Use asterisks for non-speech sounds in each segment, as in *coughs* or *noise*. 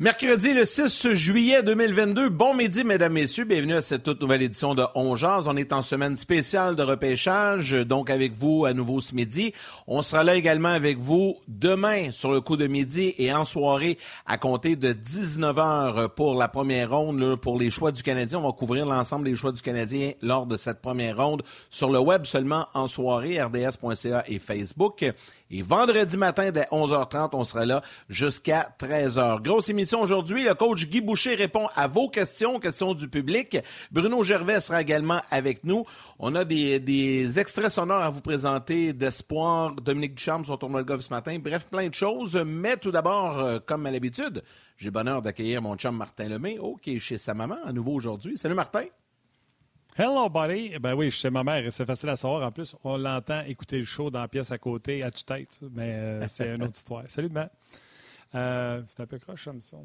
Mercredi le 6 juillet 2022. Bon midi, mesdames, messieurs. Bienvenue à cette toute nouvelle édition de On On est en semaine spéciale de repêchage, donc avec vous à nouveau ce midi. On sera là également avec vous demain sur le coup de midi et en soirée à compter de 19h pour la première ronde pour les choix du Canadien. On va couvrir l'ensemble des choix du Canadien lors de cette première ronde sur le web seulement en soirée, rds.ca et Facebook. Et vendredi matin, dès 11h30, on sera là jusqu'à 13h. Grosse émission aujourd'hui. Le coach Guy Boucher répond à vos questions, questions du public. Bruno Gervais sera également avec nous. On a des, extraits sonores à vous présenter d'espoir. Dominique Ducharme, son tournoi de golf ce matin. Bref, plein de choses. Mais tout d'abord, euh, comme à l'habitude, j'ai bonheur d'accueillir mon chum Martin Lemay, oh, qui est chez sa maman à nouveau aujourd'hui. Salut Martin. Hello, buddy. Ben oui, je sais ma mère, c'est facile à savoir. En plus, on l'entend écouter le show dans la pièce à côté, à tue-tête. Mais euh, c'est une autre histoire. Salut, Matt. Euh, c'est un peu croche, comme ça.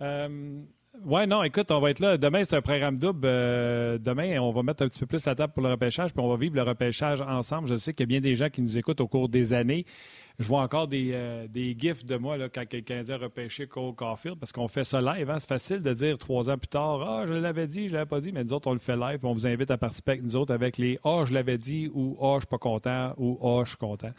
Euh, ouais, non, écoute, on va être là. Demain, c'est un programme double. Euh, demain, on va mettre un petit peu plus la table pour le repêchage, puis on va vivre le repêchage ensemble. Je sais qu'il y a bien des gens qui nous écoutent au cours des années. Je vois encore des, euh, des gifs de moi là, quand quelqu'un dit repêcher Cole Caulfield, parce qu'on fait ça live. Hein? C'est facile de dire trois ans plus tard Ah, je l'avais dit, je l'avais pas dit, mais nous autres, on le fait live. On vous invite à participer avec nous autres avec les Ah, je l'avais dit ou Ah, je suis pas content ou Ah, je suis content.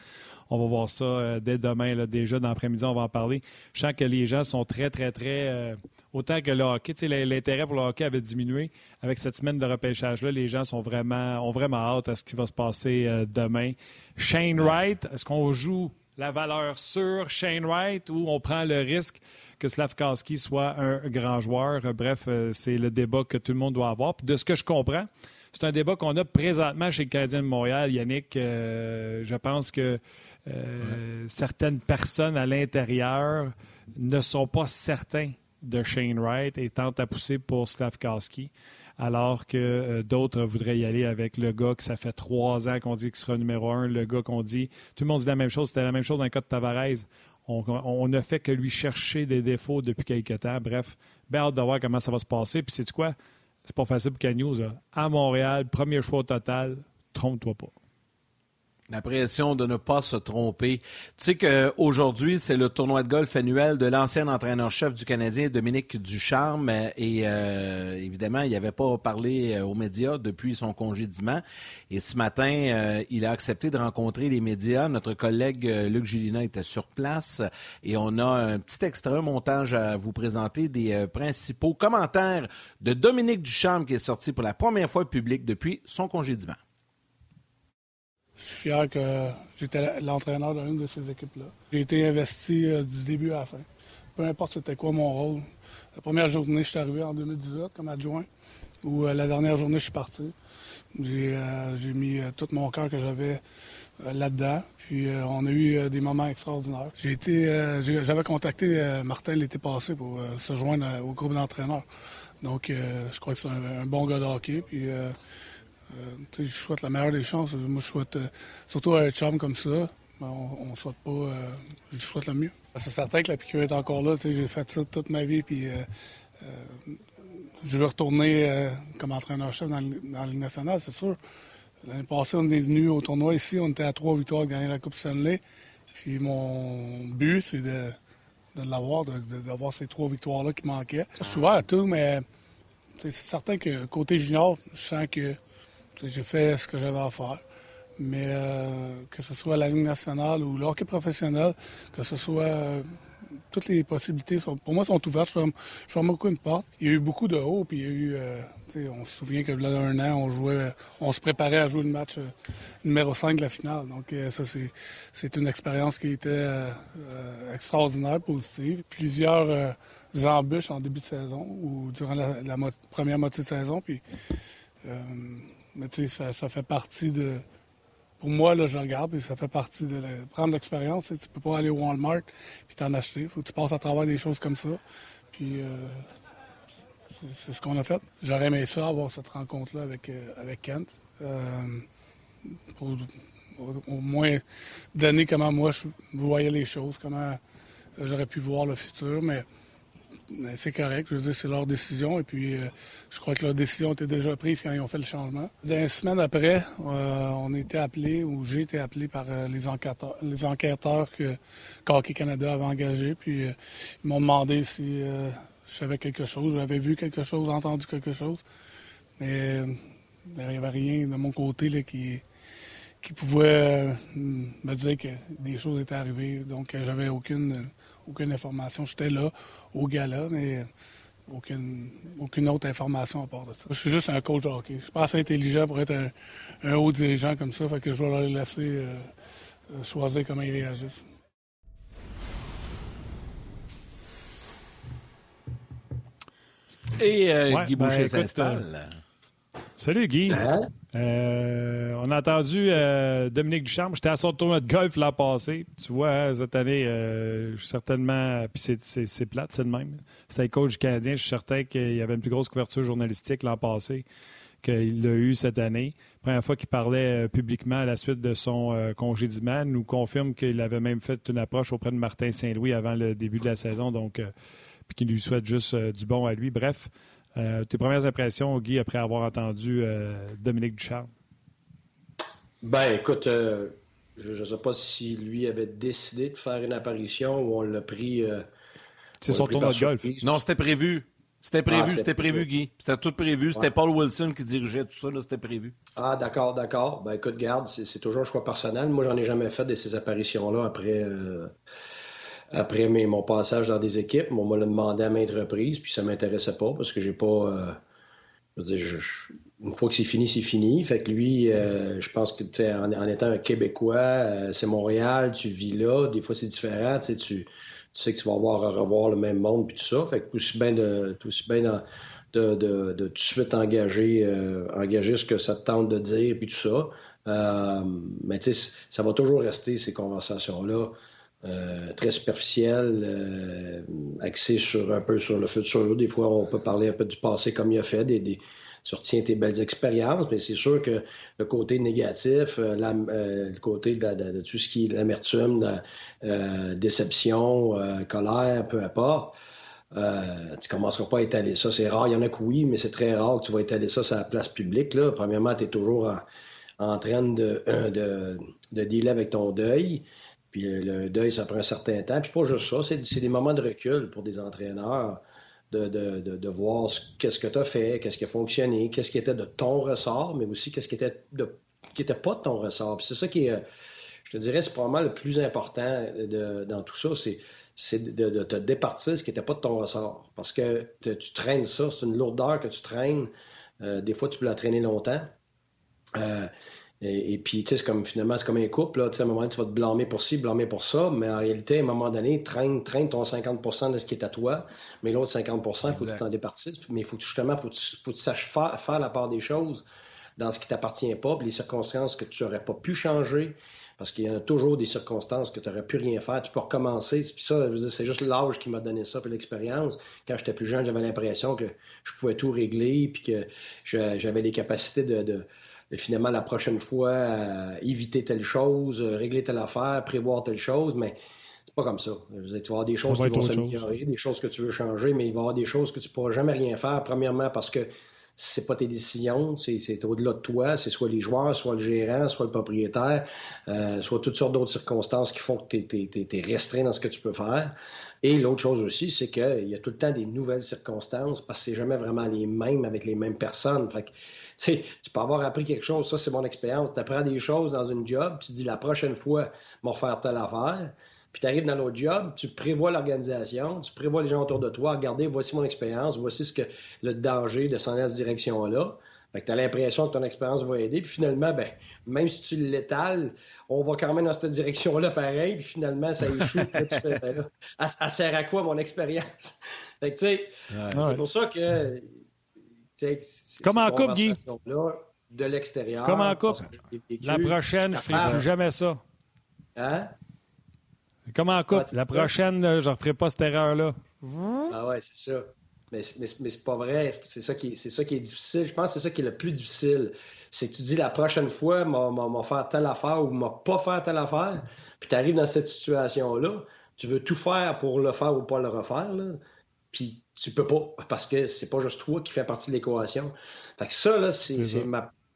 On va voir ça euh, dès demain. Là, déjà, dans l'après-midi, on va en parler. Je sens que les gens sont très, très, très. Euh, autant que le hockey, l'intérêt pour le hockey avait diminué. Avec cette semaine de repêchage-là, les gens sont vraiment, ont vraiment hâte à ce qui va se passer demain. Shane Wright, est-ce qu'on joue la valeur sur Shane Wright ou on prend le risque que Slavkowski soit un grand joueur. Bref, euh, c'est le débat que tout le monde doit avoir. de ce que je comprends, c'est un débat qu'on a présentement chez le Canadien de Montréal. Yannick, euh, je pense que euh, certaines personnes à l'intérieur ne sont pas certains de Shane Wright et tentent à pousser pour Slavkowski alors que euh, d'autres voudraient y aller avec le gars que ça fait trois ans qu'on dit qu'il sera numéro un, le gars qu'on dit. Tout le monde dit la même chose. C'était la même chose dans le cas de Tavares. On, ne fait que lui chercher des défauts depuis quelques temps. Bref, bien hâte de voir comment ça va se passer. Puis, c'est quoi? C'est pas facile pour Canyon. À Montréal, premier choix au total, trompe-toi pas. La pression de ne pas se tromper. Tu sais qu'aujourd'hui, c'est le tournoi de golf annuel de l'ancien entraîneur-chef du Canadien, Dominique Ducharme. Et euh, évidemment, il n'avait pas parlé euh, aux médias depuis son congédiement. Et ce matin, euh, il a accepté de rencontrer les médias. Notre collègue Luc Gilina était sur place. Et on a un petit extrait, montage à vous présenter des principaux commentaires de Dominique Ducharme qui est sorti pour la première fois public depuis son congédiement. Je suis fier que j'étais l'entraîneur d'une de ces équipes-là. J'ai été investi euh, du début à la fin. Peu importe c'était quoi mon rôle. La première journée, je suis arrivé en 2018 comme adjoint, ou euh, la dernière journée, je suis parti. J'ai euh, mis tout mon cœur que j'avais là-dedans. Puis on a eu des moments extraordinaires. J'avais contacté Martin l'été passé pour se joindre au groupe d'entraîneurs. Donc je crois que c'est un, bon gars de hockey. Puis je souhaite la meilleure des chances. Moi, je souhaite, euh, surtout un chum comme ça, ben, on, souhaite pas. Euh, je souhaite le mieux. C'est certain que la piqûre est encore là. J'ai fait ça toute ma vie, puis je veux retourner comme entraîneur-chef dans, la Ligue nationale, c'est sûr. L'année passée, on est venu au tournoi ici, on était à trois victoires de gagner la Coupe Stanley. Puis mon but, c'est de, l'avoir, d'avoir ces trois victoires-là qui manquaient. Je suis ouvert à tout, mais c'est certain que côté junior, je sens que j'ai fait ce que j'avais à faire. Mais euh, que ce soit la Ligue nationale ou le hockey professionnel, que ce soit. Euh, toutes les possibilités, pour moi, sont ouvertes. Je ferme, beaucoup une porte. Il y a eu beaucoup de hauts, puis il y a eu. Euh, on se souvient que là, un an, on jouait, on se préparait à jouer le match numéro 5 de la finale. Donc, ça, c'est une expérience qui était extraordinaire, positive. Plusieurs embûches en début de saison ou durant la, première moitié de saison. Puis, mais tu sais, ça, fait partie de. Pour moi, là, je regarde, et ça fait partie de prendre l'expérience. Tu peux pas aller au Walmart puis t'en acheter. Faut que tu passes à travers des choses comme ça. Puis euh, c'est ce qu'on a fait. J'aurais aimé ça, avoir cette rencontre-là avec, euh, avec Kent. Euh, pour au, moins donner comment moi je voyais les choses, comment j'aurais pu voir le futur. Mais c'est correct. Je veux dire, c'est leur décision. Et puis, euh, je crois que leur décision était déjà prise quand ils ont fait le changement. Dans semaine après, euh, on été appelé, ou j'ai été appelé par euh, les enquêteurs, les enquêteurs que Hockey Canada avait engagés. Puis, ils m'ont demandé si je savais quelque chose, j'avais vu quelque chose, entendu quelque chose. Mais il n'y avait rien de mon côté là, qui, qui pouvait me dire que des choses étaient arrivées. Donc, j'avais aucune aucune information. J'étais là, au gala, mais aucune, aucune autre information à part de ça. Je suis juste un coach de hockey. Je suis pas assez intelligent pour être un, haut dirigeant comme ça, fait que je vais leur laisser euh, euh, choisir comment ils réagissent. Et euh, Guy ben, Boucher s'installe. Salut Guy. Hein? Euh, on a entendu euh, Dominique Ducharme. J'étais à son tournoi de golf l'an passé. Tu vois, hein, cette année, euh, certainement. Puis c'est plate, c'est le même. C'était coach canadien. Je suis certain qu'il y avait une plus grosse couverture journalistique l'an passé qu'il a eu cette année. Première fois qu'il parlait publiquement à la suite de son congédiement, nous confirme qu'il avait même fait une approche auprès de Martin Saint-Louis avant le début de la saison. Donc, puis qu'il lui souhaite juste du bon à lui. Bref. Euh, tes premières impressions, Guy, après avoir entendu euh, Dominique Ducharme? Ben, écoute, euh, je ne sais pas si lui avait décidé de faire une apparition ou on l'a pris. C'est son tournoi de golf. Non, c'était prévu. C'était prévu, ah, c'était prévu, Guy. C'était tout prévu. C'était Paul Wilson qui dirigeait tout ça, c'était prévu. Ah, d'accord, d'accord. Ben, écoute, garde, c'est toujours un choix personnel. Moi, j'en ai jamais fait de ces apparitions-là après après mon passage dans des équipes. on m'a demandé à maintes reprises, puis ça m'intéressait pas parce que j'ai pas. Euh, je veux dire, une fois que c'est fini, c'est fini. Fait que lui, euh, je pense que en, en étant un Québécois, euh, c'est Montréal, tu vis là, des fois c'est différent. Tu, tu sais que tu vas avoir à revoir le même monde puis tout ça. Fait que aussi bien de, tout aussi bien de, de, de, tout de suite engager, engager ce que ça te tente de dire puis tout ça. mais tu sais, ça va toujours rester ces conversations-là. Euh, très superficiel, euh, axé sur un peu sur le futur. Des fois, on peut parler un peu du passé comme il a fait, des, des sortir tes belles expériences, mais c'est sûr que le côté négatif, euh, le côté de, tout ce qui est l'amertume, la déception, colère, peu importe, tu commenceras pas à étaler ça. C'est rare, il y en a que oui, mais c'est très rare que tu vas étaler ça sur la place publique. Là. Premièrement, tu es toujours en, train de, de, de dealer avec ton deuil. Puis le deuil, ça prend un certain temps. Puis pas juste ça, c'est des moments de recul pour des entraîneurs de, de, de, voir qu'est-ce que tu as fait, qu'est-ce qui a fonctionné, qu'est-ce qui était de ton ressort, mais aussi qu'est-ce qui était de, qui était pas de ton ressort. Puis c'est ça qui est, je te dirais, c'est probablement le plus important dans tout ça, c'est de, te départir ce qui n'était pas de ton ressort. Parce que tu traînes ça, c'est une lourdeur que tu traînes. Euh, des fois, tu peux la traîner longtemps. Euh, et, puis, tu sais, c'est comme finalement, c'est comme un couple. Là, à un moment donné, tu vas te blâmer pour ci, blâmer pour ça. Mais en réalité, à un moment donné, traîne, traîne ton 50% de ce qui est à toi. Mais l'autre 50 il faut que tu t'en départisses. Mais il faut justement, faut, faut que tu saches faire, faire, la part des choses dans ce qui t'appartient pas, puis les circonstances que tu n'aurais pas pu changer. Parce qu'il y en a toujours des circonstances que tu n'aurais pu rien faire. Tu peux recommencer. Puis ça, c'est juste l'âge qui m'a donné ça, puis l'expérience. Quand j'étais plus jeune, j'avais l'impression que je pouvais tout régler, puis que j'avais les capacités de finalement, la prochaine fois, euh, éviter telle chose, euh, régler telle affaire, prévoir telle chose, mais c'est pas comme ça. tu vas avoir des choses qui vont s'améliorer, des choses que tu veux changer, mais il va y avoir des choses que tu pourras jamais rien faire. Premièrement, parce que c'est pas tes décisions, c'est au-delà de toi, c'est soit les joueurs, soit le gérant, soit le propriétaire, euh, soit toutes sortes d'autres circonstances qui font que tu es, restreint dans ce que tu peux faire. Et l'autre chose aussi, c'est qu'il y a tout le temps des nouvelles circonstances parce que c'est jamais vraiment les mêmes avec les mêmes personnes. Fait que tu peux avoir appris quelque chose, ça c'est mon expérience. Tu apprends des choses dans une job, tu dis la prochaine fois, je vais faire telle affaire. Puis tu arrives dans l'autre job, tu prévois l'organisation, tu prévois les gens autour de toi. Regardez, voici mon expérience, voici ce que le danger de s'en aller dans cette direction-là. Fait que tu as l'impression que ton expérience va aider. Puis finalement, ben, même si tu l'étales, on va quand même dans cette direction-là pareil. Puis finalement, ça échoue. *laughs* tu fais, ben elle, sert à quoi mon expérience? *laughs* fait que tu sais, c'est pour ça que comme en coupe, Guy. De l'extérieur. Comme en coupe. La prochaine, je ne ferai plus jamais ça. Hein? Comme en coupe. la prochaine, je ne referai pas cette erreur-là. Ah ouais, c'est ça. Mais, mais, mais c'est pas vrai. C'est ça, qui, ça qui est difficile. Je pense que c'est ça qui est le plus difficile. C'est que tu dis la prochaine fois, m'a faire telle affaire ou m'a pas faire telle affaire. Puis tu arrives dans cette situation-là. Tu veux tout faire pour le faire ou pas le refaire. Là. puis tu peux pas, parce que c'est pas juste toi qui fais partie de l'équation. Fait que ça, là, c'est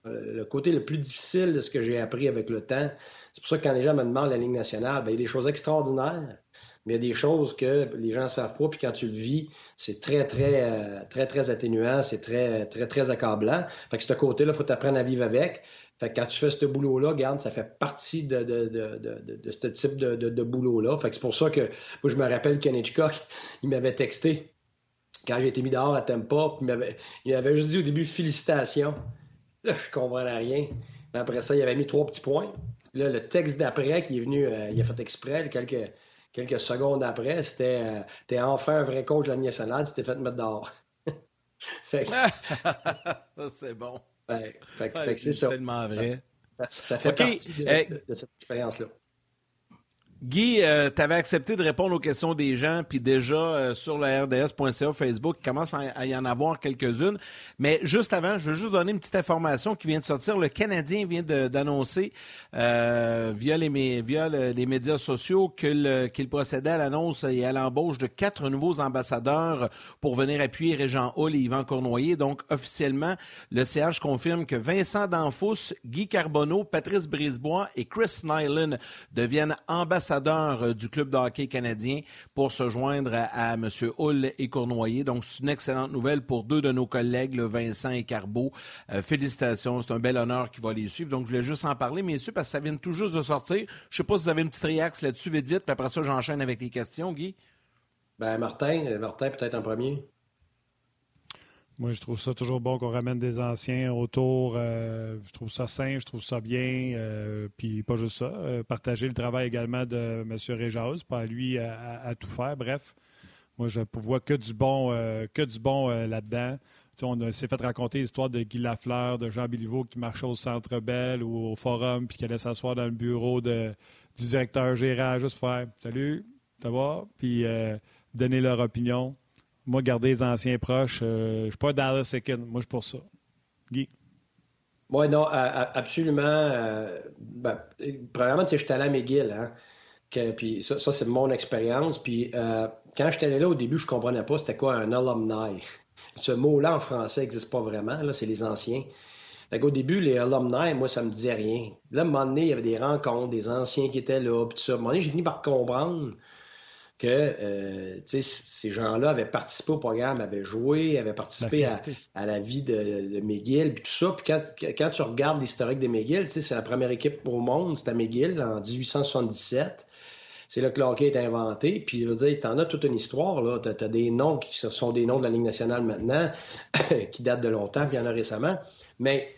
le côté le plus difficile de ce que j'ai appris avec le temps. C'est pour ça que quand les gens me demandent la Ligue nationale, ben, il y a des choses extraordinaires, mais il y a des choses que les gens ne savent pas, puis quand tu le vis, c'est très, très, euh, très, très atténuant, c'est très, très, très accablant. Fait que ce côté-là, il faut t'apprendre à vivre avec. Fait que quand tu fais ce boulot-là, garde, ça fait partie de, de, de, de ce type de, boulot-là. Fait que c'est pour ça que moi, je me rappelle Ken Hitchcock, il m'avait texté quand j'ai été mis dehors à Tempa, puis il m'avait juste dit au début félicitations. Là, je comprenais rien. Mais après ça, il avait mis trois petits points. Là, le texte d'après qui est venu, euh, il a fait exprès, quelques, quelques secondes après, c'était euh, T'es enfin un vrai coach de la nationale, tu t'es fait mettre dehors. *laughs* fait *laughs* c'est bon. Ouais, fait, que c'est ça. tellement vrai. Ça, fait partie de cette expérience-là. Guy, euh, tu avais accepté de répondre aux questions des gens, puis déjà euh, sur le RDS.ca Facebook, il commence à, y en avoir quelques-unes. Mais juste avant, je veux juste donner une petite information qui vient de sortir. Le Canadien vient d'annoncer euh, via, les, médias sociaux qu'il procédait à l'annonce et à l'embauche de quatre nouveaux ambassadeurs pour venir appuyer Régent Hall et Yvan Cournoyer. Donc, officiellement, le CH confirme que Vincent Danfous, Guy Carbonneau, Patrice Brisebois et Chris Nyland deviennent ambassadeurs euh, du club de hockey canadien pour se joindre à, M. Hull et Cournoyer. Donc, c'est une excellente nouvelle pour deux de nos collègues, Vincent et Carbeau. Euh, félicitations, c'est un bel honneur qui va les suivre. Donc, je voulais juste en parler, messieurs, parce que ça vient tout juste de sortir. Je ne sais pas si vous avez une petite réaction là-dessus, vite, vite, puis après ça, j'enchaîne avec les questions, Guy. Ben, Martin, Martin peut-être en premier. Moi, je trouve ça toujours bon qu'on ramène des anciens autour. Euh, je trouve ça sain, je trouve ça bien. Euh, puis pas juste ça. Euh, partager le travail également de M. Réjaus, pas lui à, tout faire. Bref, moi, je ne vois que du bon, que du bon là-dedans. on s'est fait raconter l'histoire de Guy Lafleur, de Jean Béliveau qui marchait au Centre Bell ou au Forum, puis qui allait s'asseoir dans le bureau du directeur général juste pour faire « Salut, ça va? » Puis donner leur opinion. Moi, garder les anciens proches, euh, je ne suis pas Dallas Second. Moi, je suis pour ça. Guy? Oui, non, absolument. Euh, ben, premièrement, je suis allé à McGill. Hein, puis ça, c'est mon expérience. Puis euh, quand j'étais allé là, au début, je ne comprenais pas c'était quoi un alumni. Ce mot-là en français n'existe pas vraiment. Là, c'est les anciens. Au début, les alumni, moi, ça me disait rien. Là, à un moment donné, il y avait des rencontres, des anciens qui étaient là, puis ça. À un moment donné, j'ai fini par comprendre que euh, ces gens-là avaient participé au programme, avaient joué, avaient participé à, la vie de, de McGill, puis tout ça. Puis quand, tu regardes l'historique de McGill, c'est la première équipe au monde, c'était McGill en 1877. C'est là que le hockey est inventé. Puis, je veux dire, t'en as toute une histoire. là. Tu as, des noms qui sont des noms de la Ligue nationale maintenant, *coughs* qui datent de longtemps, puis il y en a récemment. Mais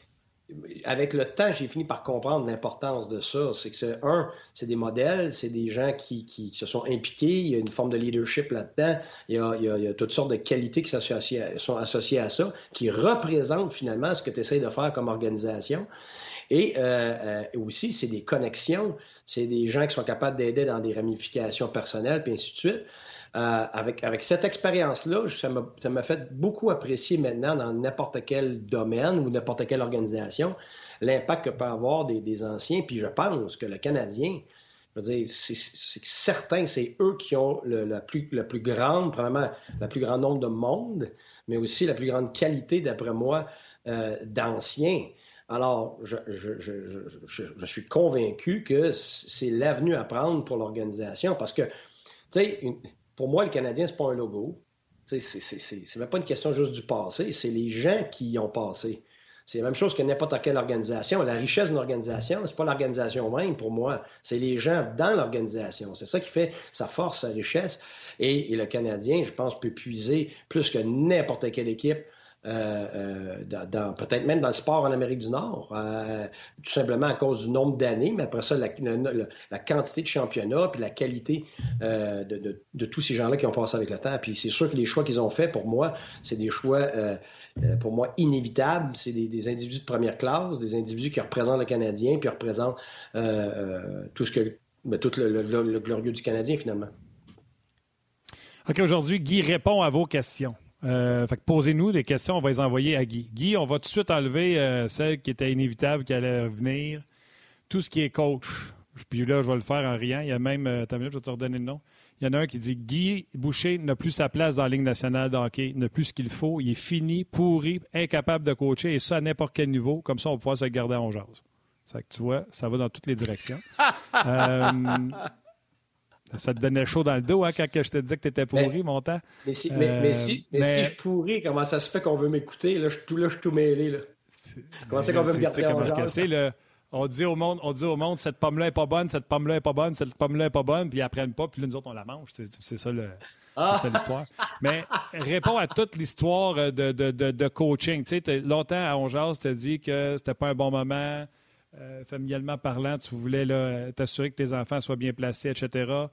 avec le temps, j'ai fini par comprendre l'importance de ça. C'est que, un, c'est des modèles, c'est des gens qui, qui, se sont impliqués, il y a une forme de leadership là-dedans, il, il, y a, toutes sortes de qualités qui sont associées à ça, qui représentent finalement ce que tu essaies de faire comme organisation. Et euh, euh, aussi, c'est des connexions, c'est des gens qui sont capables d'aider dans des ramifications personnelles, puis ainsi de suite. Euh, avec, avec cette expérience-là, ça m'a fait beaucoup apprécier maintenant dans n'importe quel domaine ou n'importe quelle organisation l'impact que peut avoir des, anciens. Puis je pense que le Canadien, je veux dire, c'est certain, c'est eux qui ont le, la, plus, la plus grande, probablement la plus grande nombre de monde, mais aussi la plus grande qualité, d'après moi, euh, d'anciens. Alors, je, suis convaincu que c'est l'avenue à prendre pour l'organisation parce que, tu sais, pour moi, le Canadien, c'est pas un logo. C'est même pas une question juste du passé, c'est les gens qui y ont passé. C'est la même chose que n'importe quelle organisation. La richesse d'une organisation, c'est pas l'organisation même pour moi, c'est les gens dans l'organisation. C'est ça qui fait sa force, sa richesse. Et, le Canadien, je pense, peut puiser plus que n'importe quelle équipe euh, euh, peut-être même dans le sport en Amérique du Nord, euh, tout simplement à cause du nombre d'années, mais après ça, la, quantité de championnats, puis la qualité de, tous ces gens-là qui ont passé avec le temps. Puis c'est sûr que les choix qu'ils ont faits, pour moi, c'est des choix, pour moi, inévitables. C'est des, individus de première classe, des individus qui représentent le Canadien, puis représentent tout ce que, ben, tout le glorieux du Canadien, finalement. OK, aujourd'hui, Guy répond à vos questions. Euh, posez-nous des questions, on va les envoyer à Guy. Guy, on va tout de suite enlever euh, celle qui était inévitable, qui allait venir. Tout ce qui est coach. Puis là, je vais le faire en riant. Il y a même, euh, minute, je vais te redonner le nom. Il y en a un qui dit Guy Boucher n'a plus sa place dans la Ligue nationale de hockey, n'a plus ce qu'il faut. Il est fini, pourri, incapable de coacher, et ça à n'importe quel niveau. Comme ça, on va pouvoir se garder en jase. Ça que tu vois, ça va dans toutes les directions. *laughs* euh, ça te donnait chaud dans le dos hein, quand je te disais que tu étais pourri, mon temps? Mais si, mais, si, mais, si je pourris, comment ça se fait qu'on veut m'écouter? Là, je, tout, là, je suis tout mêlé. Là. Comment c'est qu'on veut me garder en? On dit au monde, on dit au monde, cette pomme-là est pas bonne, cette pomme-là est pas bonne, cette pomme-là est pas bonne, puis ils apprennent pas, puis là, nous autres, on la mange. C'est ça le. Ah. l'histoire. Mais réponds à toute l'histoire de, de, de, coaching. Tu sais, longtemps, à Ongeas, tu as dit que c'était pas un bon moment, euh, familialement parlant, tu voulais t'assurer que tes enfants soient bien placés, etc.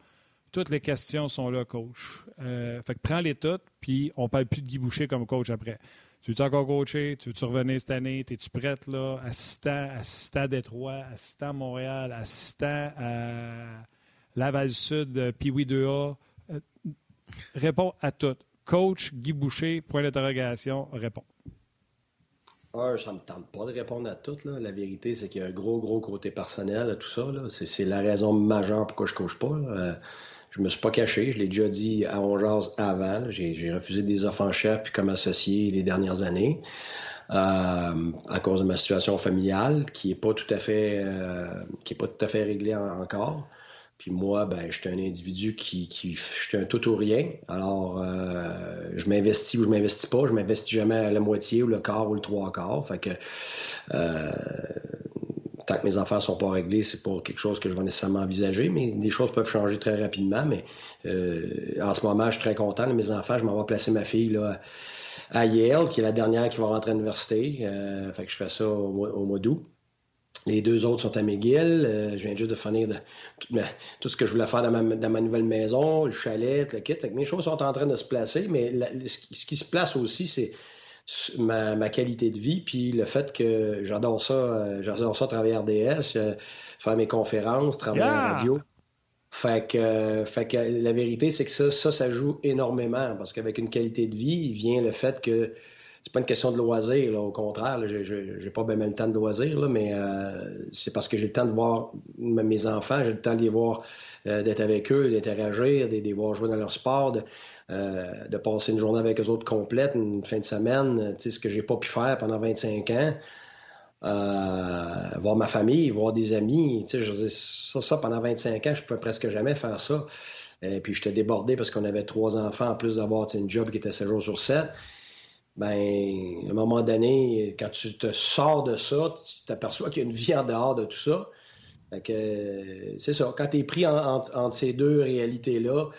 Toutes les questions sont là, coach. Euh, fait que prends-les toutes, puis on parle plus de Guy Boucher comme coach après. Tu veux-tu encore coacher? Tu veux-tu revenir cette année? Es-tu prête, là? Assistant, assistant à Détroit, assistant à Montréal, assistant à Laval-Sud, euh, Piwi 2A. Euh, réponds à tout. Coach Guy Boucher, point d'interrogation, réponds. Un, ça me tente pas de répondre à tout. Là. La vérité, c'est qu'il y a un gros, gros côté personnel à tout ça. C'est la raison majeure pourquoi je coach pas. Euh, je me suis pas caché, je l'ai déjà dit à Ongeaz avant. J'ai refusé des offres en chef puis comme associé les dernières années euh, à cause de ma situation familiale qui est pas tout à fait euh, qui est pas tout à fait réglée encore. Puis moi, ben, je suis un individu qui, qui je suis un tout ou rien. Alors, euh, je m'investis ou je m'investis pas. Je m'investis jamais à la moitié ou le quart ou le trois quarts. Fait que tant que mes affaires sont pas réglées, c'est pas quelque chose que je vais nécessairement envisager, mais les choses peuvent changer très rapidement. Mais euh, en ce moment, je suis très content. mes enfants, je m'en vais placer ma fille là, à Yale, qui est la dernière qui va rentrer à l'université. Euh, fait que je fais ça au, mois d'août. Les deux autres sont à McGill. Euh, je viens juste de finir de, tout, ce que je voulais faire dans ma, nouvelle maison, le chalet, le kit. Fait que mes choses sont en train de se placer, mais ce qui se place aussi, c'est ma, qualité de vie, puis le fait que j'adore ça, euh, j'adore ça travailler RDS, euh, faire mes conférences, travailler en radio. Fait que, fait que la vérité, c'est que ça, ça, ça joue énormément parce qu'avec une qualité de vie, il vient le fait que c'est pas une question de loisir, là, au contraire, j'ai pas bien le temps de loisir, là, mais euh, c'est parce que j'ai le temps de voir mes enfants, j'ai le temps de les voir, d'être avec eux, d'interagir, de les voir jouer dans leur sport, de, euh, de passer une journée avec eux autres complète, une fin de semaine, ce que j'ai pas pu faire pendant 25 ans. Euh, voir ma famille, voir des amis. Je ça, ça, pendant 25 ans, je pouvais presque jamais faire ça. Et puis j'étais débordé parce qu'on avait trois enfants en plus d'avoir une job qui était 7 jours sur 7. Ben, à un moment donné, quand tu te sors de ça, tu t'aperçois qu'il y a une vie en dehors de tout ça. c'est ça. Quand tu es pris entre ces deux réalités-là,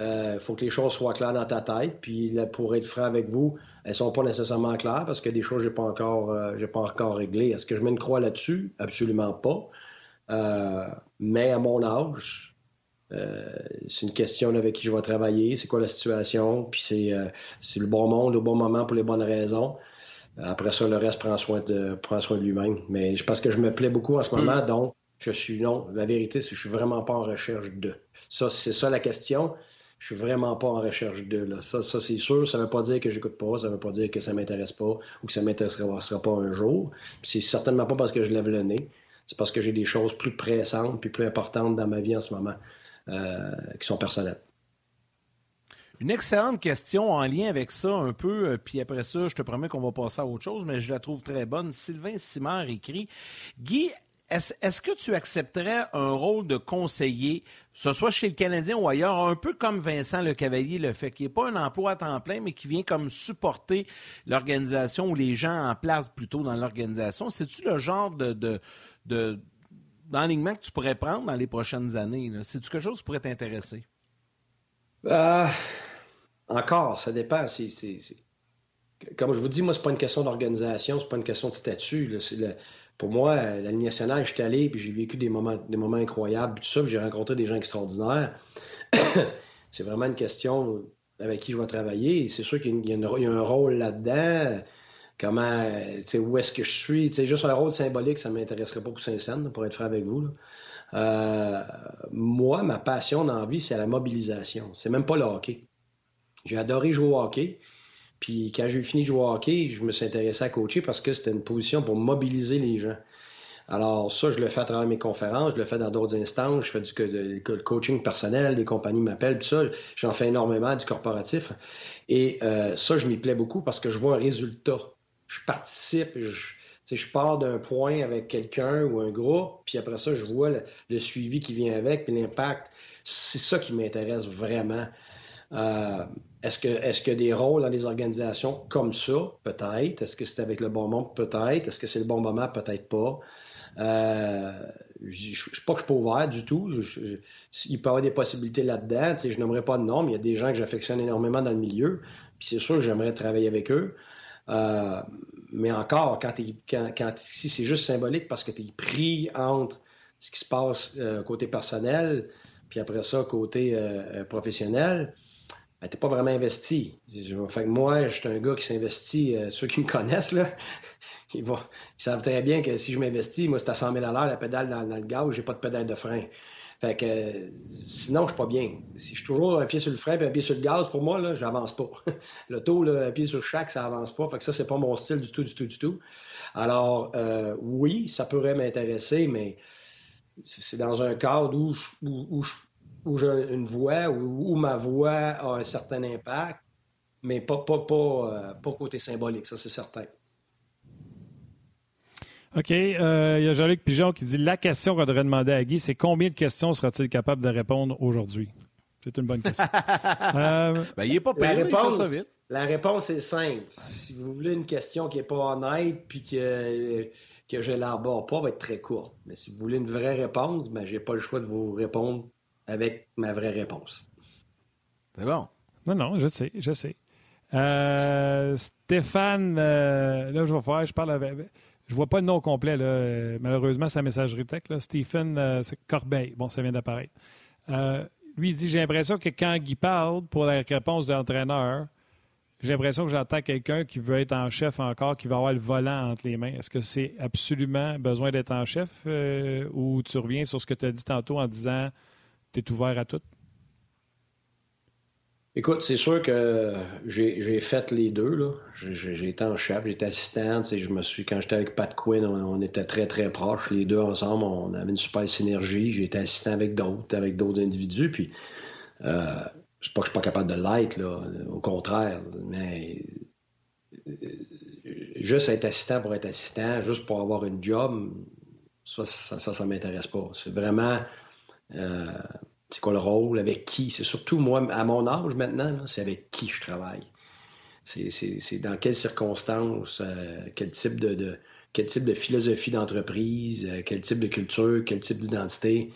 euh, faut que les choses soient claires dans ta tête. Puis pour être franc avec vous, elles sont pas nécessairement claires parce que des choses j'ai pas encore euh, j'ai pas encore réglées. Est-ce que je mets une croix là-dessus? Absolument pas. Euh, mais à mon âge, c'est une question avec qui je vais travailler. C'est quoi la situation Puis c'est le bon monde au bon moment pour les bonnes raisons. Après ça, le reste prend soin de prend soin de lui-même. Mais je pense que je me plais beaucoup en ce moment, donc je suis non. La vérité, c'est que je suis vraiment pas en recherche de. Ça, c'est ça la question je suis vraiment pas en recherche de. Là. Ça, ça c'est sûr. Ça veut pas dire que j'écoute pas. Ça veut pas dire que ça m'intéresse pas ou que ça m'intéressera pas un jour. C'est certainement pas parce que je lève le nez. C'est parce que j'ai des choses plus pressantes puis plus importantes dans ma vie en ce moment euh, qui sont personnelles. Une excellente question en lien avec ça un peu, euh, puis après ça, je te promets qu'on va passer à autre chose, mais je la trouve très bonne. Sylvain Simard écrit Guy, est-ce que tu accepterais un rôle de conseiller, ce soit chez le Canadien ou ailleurs, un peu comme Vincent Le Cavalier le fait, qui n'est pas un emploi à temps plein, mais qui vient comme supporter l'organisation ou les gens en place plutôt dans l'organisation? C'est-tu le genre de, de, d'enlignement que tu pourrais prendre dans les prochaines années? C'est-tu quelque chose qui pourrait t'intéresser? Euh, encore, ça dépend. Comme je vous dis, moi, c'est pas une question d'organisation, c'est pas une question de statut. Pour moi, la Ligue nationale, j'étais allé puis j'ai vécu des moments, des moments incroyables, tout ça, j'ai rencontré des gens extraordinaires. *coughs* c'est vraiment une question avec qui je vais travailler. C'est sûr qu'il y, a un rôle là-dedans. Comment, où est-ce que je suis? sais, juste un rôle symbolique, ça ne m'intéresserait pas pour Saint-Saëns, pour être franc avec vous. Euh, moi, ma passion dans la vie, c'est la mobilisation. C'est même pas le hockey. J'ai adoré jouer au hockey. Puis quand j'ai fini de jouer au hockey, je me suis intéressé à coacher parce que c'était une position pour mobiliser les gens. Alors ça, je le fais à travers mes conférences, je le fais dans d'autres instances, je fais du coaching personnel, des compagnies m'appellent, tout ça, j'en fais énormément du corporatif. Et euh, ça, je m'y plais beaucoup parce que je vois un résultat. Je participe, je, je pars d'un point avec quelqu'un ou un groupe, puis après ça, je vois le, suivi qui vient avec, puis l'impact. C'est ça qui m'intéresse vraiment. Euh, est-ce que est-ce qu'il y a des rôles dans les organisations comme ça? Peut-être. Est-ce que c'est avec le bon monde? Peut-être. Est-ce que c'est le bon moment? Peut-être pas. Euh, je ne suis pas que je suis pas ouvert du tout. il peut y avoir des possibilités là-dedans. Je n'aimerais pas de nom, mais il y a des gens que j'affectionne énormément dans le milieu. Puis c'est sûr que j'aimerais travailler avec eux. Euh, mais encore, quand, si c'est juste symbolique parce que tu es pris entre ce qui se passe euh, côté personnel, puis après ça, côté professionnel, ben, tu n'es pas vraiment investi. Fait moi, je suis un gars qui s'investit. ceux qui me connaissent, là, *laughs* ils, savent très bien que si je m'investis, moi, c'est à 100 000 à l'heure, la pédale dans, le gaz, j'ai pas de pédale de frein. Fait que sinon, je suis pas bien. Si je suis toujours un pied sur le frein et un pied sur le gaz, pour moi, là, j'avance pas. *laughs* le taux, un pied sur chaque, ça avance pas. Fait que ça, c'est pas mon style du tout, du tout, du tout. Alors, euh, oui, ça pourrait m'intéresser, mais c'est dans un cadre où, où, j'ai une voix, où, ma voix a un certain impact, mais pas, pas, pas, euh, pas côté symbolique, ça c'est certain. OK. Euh, il y a Jean-Luc Pigeon qui dit La question qu'on devrait demander à Guy, c'est combien de questions sera-t-il capable de répondre aujourd'hui? C'est une bonne question. *laughs* euh, ben, il n'est pas payé, la réponse, ça vite. La réponse est simple. Si vous voulez une question qui n'est pas honnête puis que, que je l'arbore pas, va être très courte. Mais si vous voulez une vraie réponse, ben, je n'ai pas le choix de vous répondre avec ma vraie réponse. C'est bon. Non, non, je sais, je sais. Euh, Stéphane, euh, là, je vais faire, je parle avec. Je vois pas le nom complet, là. malheureusement, sa messagerie texte. Là. Stephen euh, Corbeil. Bon, ça vient d'apparaître. Euh, lui, il dit J'ai l'impression que quand Guy parle pour la réponse de l'entraîneur, j'ai l'impression que j'entends quelqu'un qui veut être en chef encore, qui va avoir le volant entre les mains. Est-ce que c'est absolument besoin d'être en chef euh, ou tu reviens sur ce que tu as dit tantôt en disant tu es ouvert à tout? Écoute, c'est sûr que j'ai fait les deux. J'ai été en chef, j'étais assistant. Je me suis, quand j'étais avec Pat Quinn, on, était très, très proches. Les deux ensemble, on avait une super synergie. J'ai été assistant avec d'autres, avec d'autres individus. Puis, euh, c'est pas que je suis pas capable de l'être, là. Au contraire. Mais euh, juste être assistant pour être assistant, juste pour avoir une job, ça, ça, ça, ça m'intéresse pas. C'est vraiment. Euh, c'est quoi le rôle, avec qui? C'est surtout moi, à mon âge maintenant, c'est avec qui je travaille. C'est dans quelles circonstances, euh, quel type de, quel type de philosophie d'entreprise, euh, quel type de culture, quel type d'identité.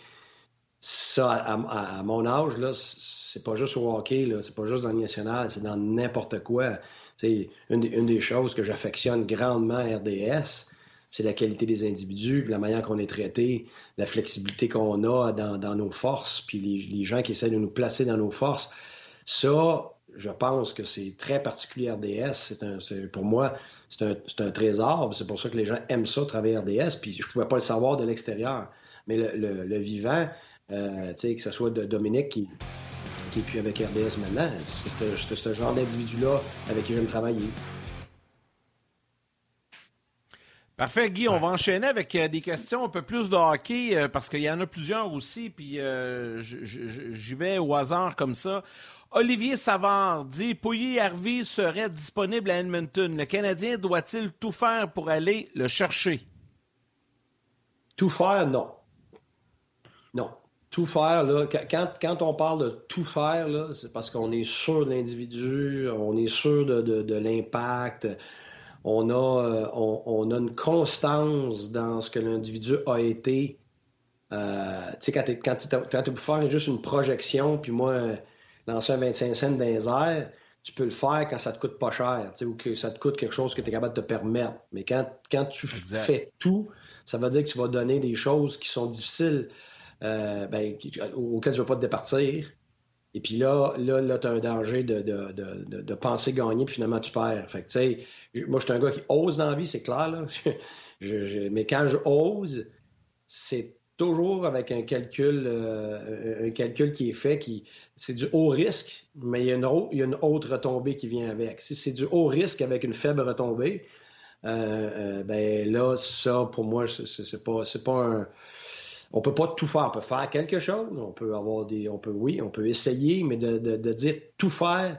Ça, à, mon âge, là, c'est pas juste au hockey, c'est pas juste dans le national, c'est dans n'importe quoi. Une, une, des choses que j'affectionne grandement à RDS, c'est la qualité des individus, la manière qu'on est traité, la flexibilité qu'on a dans, nos forces, puis les, gens qui essaient de nous placer dans nos forces. Ça, je pense que c'est très particulier RDS. C'est pour moi, c'est un, trésor. C'est pour ça que les gens aiment ça, travailler RDS. Puis je ne pouvais pas le savoir de l'extérieur. Mais le, vivant, euh, que ce soit de Dominique qui, qui est plus avec RDS maintenant, c'est ce genre d'individu-là avec qui j'aime travailler. Parfait, Guy. On va enchaîner avec euh, des questions un peu plus de hockey euh, parce qu'il y en a plusieurs aussi. Puis j'y vais au hasard comme ça. Olivier Savard dit Pouilly Harvey serait disponible à Edmonton. Le Canadien doit-il tout faire pour aller le chercher? Tout faire, non. Non. Tout faire, là, quand, on parle de tout faire, c'est parce qu'on est sûr de l'individu, on est sûr de, l'impact on a, euh, on, a une constance dans ce que l'individu a été. Euh, tu sais, quand tu es, faire juste une projection, puis moi, lancer un 25 cents dans les airs, tu peux le faire quand ça te coûte pas cher, ou que ça te coûte quelque chose que tu es capable de te permettre. Mais quand, quand tu fais tout, ça veut dire que tu vas donner des choses qui sont difficiles, euh, ben, auxquelles tu ne vas pas te départir. Et puis là, là, là tu as un danger de, de, de, de, penser gagner, puis finalement tu perds. Fait que, tu sais, moi, je suis un gars qui ose dans la vie, c'est clair, là. *laughs* mais quand je ose, c'est toujours avec un calcul, euh, un calcul qui est fait, qui c'est du haut risque, mais il y, a une, il retombée qui vient avec. Si c'est du haut risque avec une faible retombée, ben là, ça, pour moi, c'est pas, pas un. On peut pas tout faire. On peut faire quelque chose. On peut avoir des. On peut, oui, on peut essayer, mais de, dire tout faire,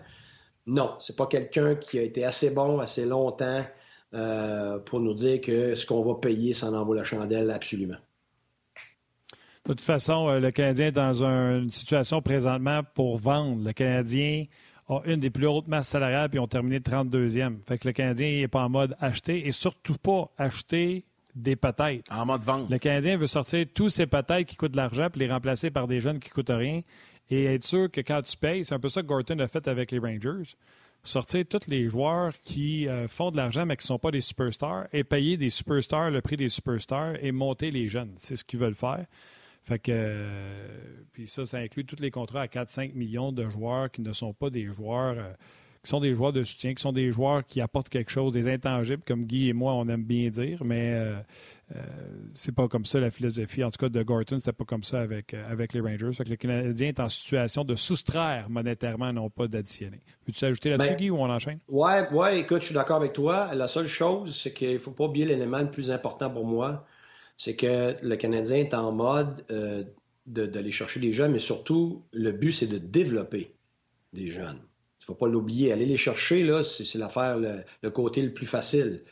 non. C'est pas quelqu'un qui a été assez bon assez longtemps euh, pour nous dire que ce qu'on va payer, ça en vaut la chandelle absolument. De toute façon, euh, le Canadien est dans une situation présentement pour vendre. Le Canadien a une des plus hautes masses salariales, puis ont terminé 32e. Fait que le Canadien n'est pas en mode acheter et surtout pas acheter des patates. En mode vente. Le Canadien veut sortir tous ces patates qui coûtent de l'argent puis les remplacer par des jeunes qui ne coûtent rien et être sûr que quand tu payes, c'est un peu ça que Gorton a fait avec les Rangers sortir tous les joueurs qui euh, font de l'argent mais qui ne sont pas des superstars et payer des superstars le prix des superstars et monter les jeunes. C'est ce qu'ils veulent faire. Fait que, euh, puis ça, ça inclut tous les contrats à 4-5 millions de joueurs qui ne sont pas des joueurs euh, qui sont des joueurs de soutien, qui sont des joueurs qui apportent quelque chose, des intangibles, comme Guy et moi, on aime bien dire, mais euh, euh c'est pas comme ça la philosophie. En tout cas, de Gorton, c'était pas comme ça avec, avec les Rangers. Fait que le Canadien est en situation de soustraire monétairement, non pas d'additionner. Veux-tu ajouter là-dessus, ben, Guy, ou on enchaîne? Oui, ouais, écoute, je suis d'accord avec toi. La seule chose, c'est qu'il ne faut pas oublier l'élément le plus important pour moi, c'est que le Canadien est en mode euh, d'aller chercher des jeunes, mais surtout, le but, c'est de développer des jeunes. Il ne faut pas l'oublier. Aller les chercher, là, c'est l'affaire, le, côté le plus facile.